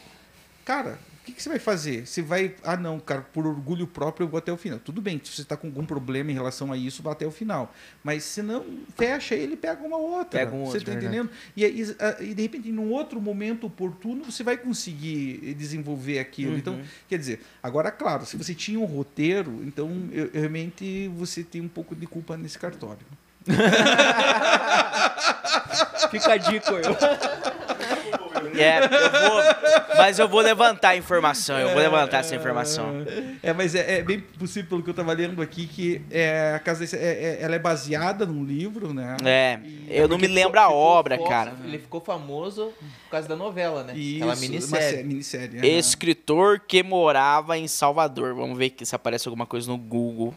Cara, o que, que você vai fazer? Você vai, ah não, cara, por orgulho próprio eu vou até o final. Tudo bem, se você está com algum problema em relação a isso, vá até o final. Mas se não, fecha ele e pega uma outra. Pega um você outro, está verdade. entendendo? E, aí, ah, e de repente, num outro momento oportuno, você vai conseguir desenvolver aquilo. Uhum. Então, quer dizer, agora, claro, se você tinha um roteiro, então eu realmente você tem um pouco de culpa nesse cartório. Fica a dica, eu. É, eu vou, mas eu vou levantar a informação, eu vou levantar essa informação. É, mas é, é bem possível, pelo que eu estava lendo aqui, que é, a casa é, é- ela é baseada num livro, né? É, E- eu não me lembro a Ficou obra, fo- cara. Ele ficou famoso por causa da novela, né? Isso, Aquela minissérie. minissérie. Escritor que morava em Salvador. Vamos ver aqui se aparece alguma coisa no Google.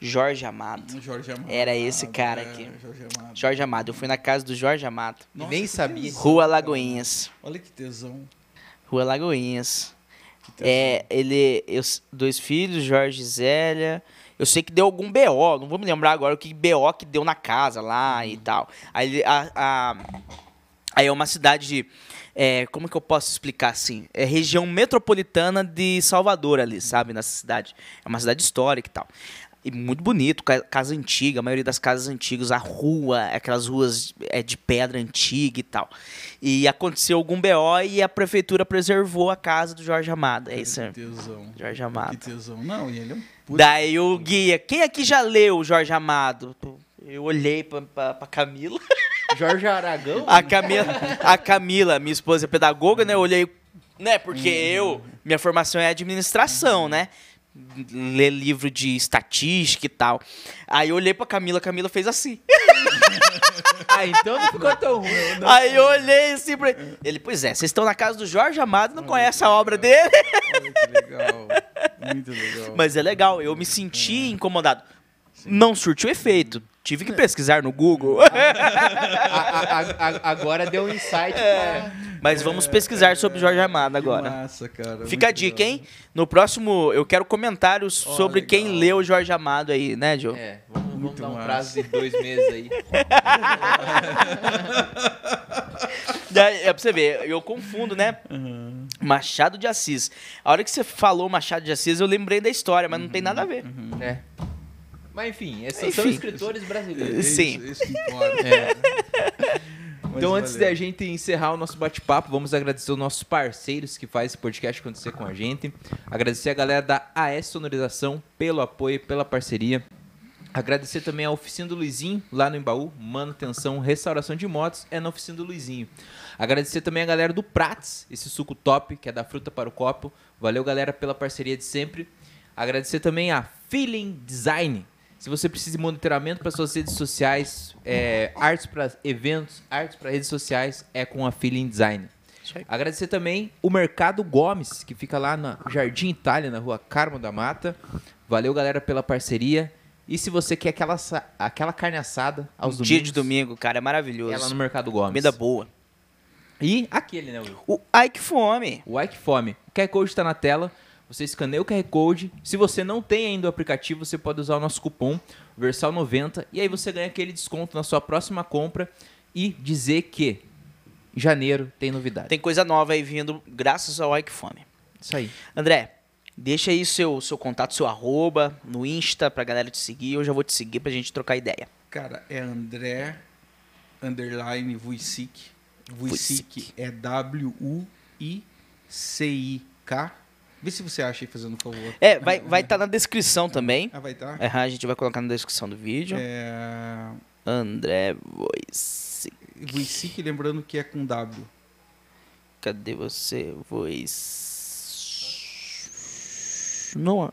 Jorge Amado. Jorge Amado. Era esse cara é, aqui. Jorge Amado. Jorge Amado. Eu fui na casa do Jorge Amado. Nossa, nem sabia. tesão, Rua cara. Lagoinhas. Olha que tesão. Rua Lagoinhas. que tesão. É, ele. eu- dois filhos, Jorge e Zélia. Eu sei que deu algum BO, não vou me lembrar agora o que BO que deu na casa lá e tal. Aí, a, a- aí é uma cidade de. é, como que eu posso explicar assim? É região metropolitana de Salvador ali, sabe? Nessa cidade. É uma cidade histórica e tal. E muito bonito, ca- casa antiga, a maioria das casas antigas, a rua, aquelas ruas é, de pedra antiga e tal. E aconteceu algum BO e a prefeitura preservou a casa do Jorge Amado. É isso, Que tesão. Jorge Amado. Que tesão. Não, e ele é um puta- Daí o guia, quem aqui já leu o Jorge Amado? Eu olhei pra, pra, pra Camila. Jorge Aragão? A Camila, a Camila, minha esposa é pedagoga, né? Eu olhei, né? Porque Uhum. eu, minha formação é administração, né? Ler livro de estatística e tal. Aí eu olhei pra Camila, a Camila fez assim. Ah, então não ficou tão ruim. Não. Aí eu olhei assim pra ele. Ele, pois é, vocês estão na casa do Jorge Amado, não conhecem a obra dele. Olha que legal. Muito legal. Mas é legal, eu me senti incomodado. Não surtiu efeito. Tive que pesquisar no Google. A- a- a- a- agora deu um insight pra... Mas vamos pesquisar sobre Jorge Amado agora. massa, cara. Fica a dica, legal. hein? No próximo, eu quero comentários Ó, sobre quem legal. leu Jorge Amado aí, né, Joe? É, vamos, vamos Muito dar um massa. prazo de dois meses aí. Daí, É pra você ver, eu confundo, né? Uhum. Machado de Assis. A hora que você falou Machado de Assis, eu lembrei da história, mas não tem nada a ver. É. Mas enfim, esses são Enfim. escritores brasileiros. Sim. Isso, isso que importa. É. Mas Então, antes valeu. da gente encerrar o nosso bate-papo, vamos agradecer os nossos parceiros que fazem esse podcast acontecer com a gente. Agradecer a galera da AS Sonorização pelo apoio, pela parceria. Agradecer também a Oficina do Luizinho, lá no Embaú. Manutenção, restauração de motos é na Oficina do Luizinho. Agradecer também a galera do Prats, esse suco top, que é da fruta para o copo. Valeu, galera, pela parceria de sempre. Agradecer também a Feeling Design. Se você precisa de monitoramento para suas redes sociais, é, artes para eventos, artes para redes sociais, é com a Feeling Design. Agradecer também o Mercado Gomes, que fica lá na Jardim Itália, na rua Carmo da Mata. Valeu, galera, pela parceria. E se você quer aquela, aquela carne assada aos Um dia domingos, de domingo, cara, é maravilhoso. é lá no Mercado Gomes. Comida boa. E aquele, né, Will? O Ai que fome. O Ike Fome. O QR Code está na tela. Você escaneia o QR Code. Se você não tem ainda o aplicativo, você pode usar o nosso cupom Versal90 e aí você ganha aquele desconto na sua próxima compra e dizer que em janeiro tem novidade. Tem coisa nova aí vindo, graças ao fome. Isso aí. André, deixa aí seu, seu contato, seu arroba no Insta pra galera te seguir. Eu já vou te seguir pra gente trocar ideia. Cara, é André underline. Vuicic Vuicic. é W-U-I-C-I-K. Vê se você acha aí, fazendo um favor. É, vai estar vai tá na descrição também. Ah, vai estar? Aham, a gente vai colocar na descrição do vídeo. É... André Voice. Vuicic, lembrando que é com W. Cadê você, Voice? Não.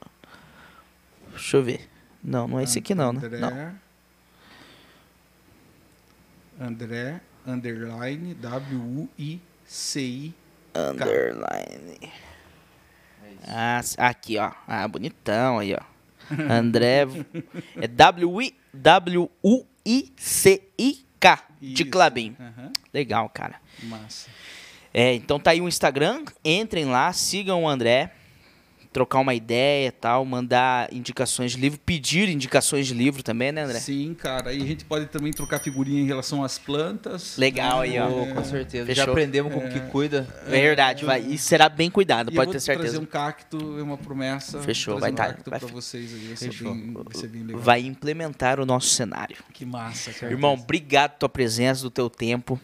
Deixa eu ver. Não, não é esse aqui não, né? André, Não. André, underline, W-U-I-C-I. Underline. Ah, aqui, ó. Ah, bonitão aí, ó. André. É W-U-I-C-I-K. De. Clabin. Aham, Legal, cara. Massa. É, então tá aí o Instagram. Entrem lá, sigam o André. Trocar uma ideia e tal. Mandar indicações de livro. Pedir indicações de livro também, né, André? Sim, cara. E a gente pode também trocar figurinha em relação às plantas. Legal aí, ó. Oh, com certeza. Fechou. Já aprendemos como que cuida. É verdade, vai. E será bem cuidado, E eu pode vou ter certeza. trazer um cacto, é uma promessa. Fechou, vai um tá- cacto vai- pra vocês aí. Vai Fechou. ser bem, vai ser bem legal. Vai implementar o nosso cenário. Que massa, cara. Irmão, obrigado pela tua presença, do teu tempo.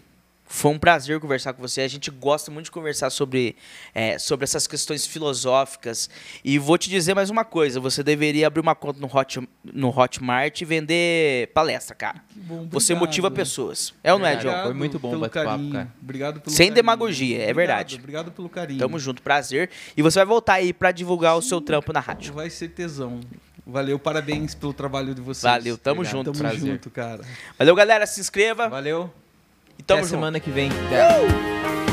Foi um prazer conversar com você. A gente gosta muito de conversar sobre, é, sobre essas questões filosóficas. E vou te dizer mais uma coisa: você deveria abrir uma conta no, Hot, no Hotmart e vender palestra, cara. Que bom, Você motiva pessoas. É ou não é. John? Foi muito bom o pelo bate-papo, carinho. cara. Obrigado pelo Sem carinho. demagogia, é Obrigado, verdade. Obrigado pelo carinho. Tamo junto, prazer. E você vai voltar aí pra divulgar o seu trampo na rádio. Vai ser tesão. Valeu, parabéns pelo trabalho de vocês. Valeu, tamo Obrigado. junto. Tamo prazer. junto, cara. Valeu, galera. Se inscreva Valeu. E tamo Até junto. semana que vem. Uh!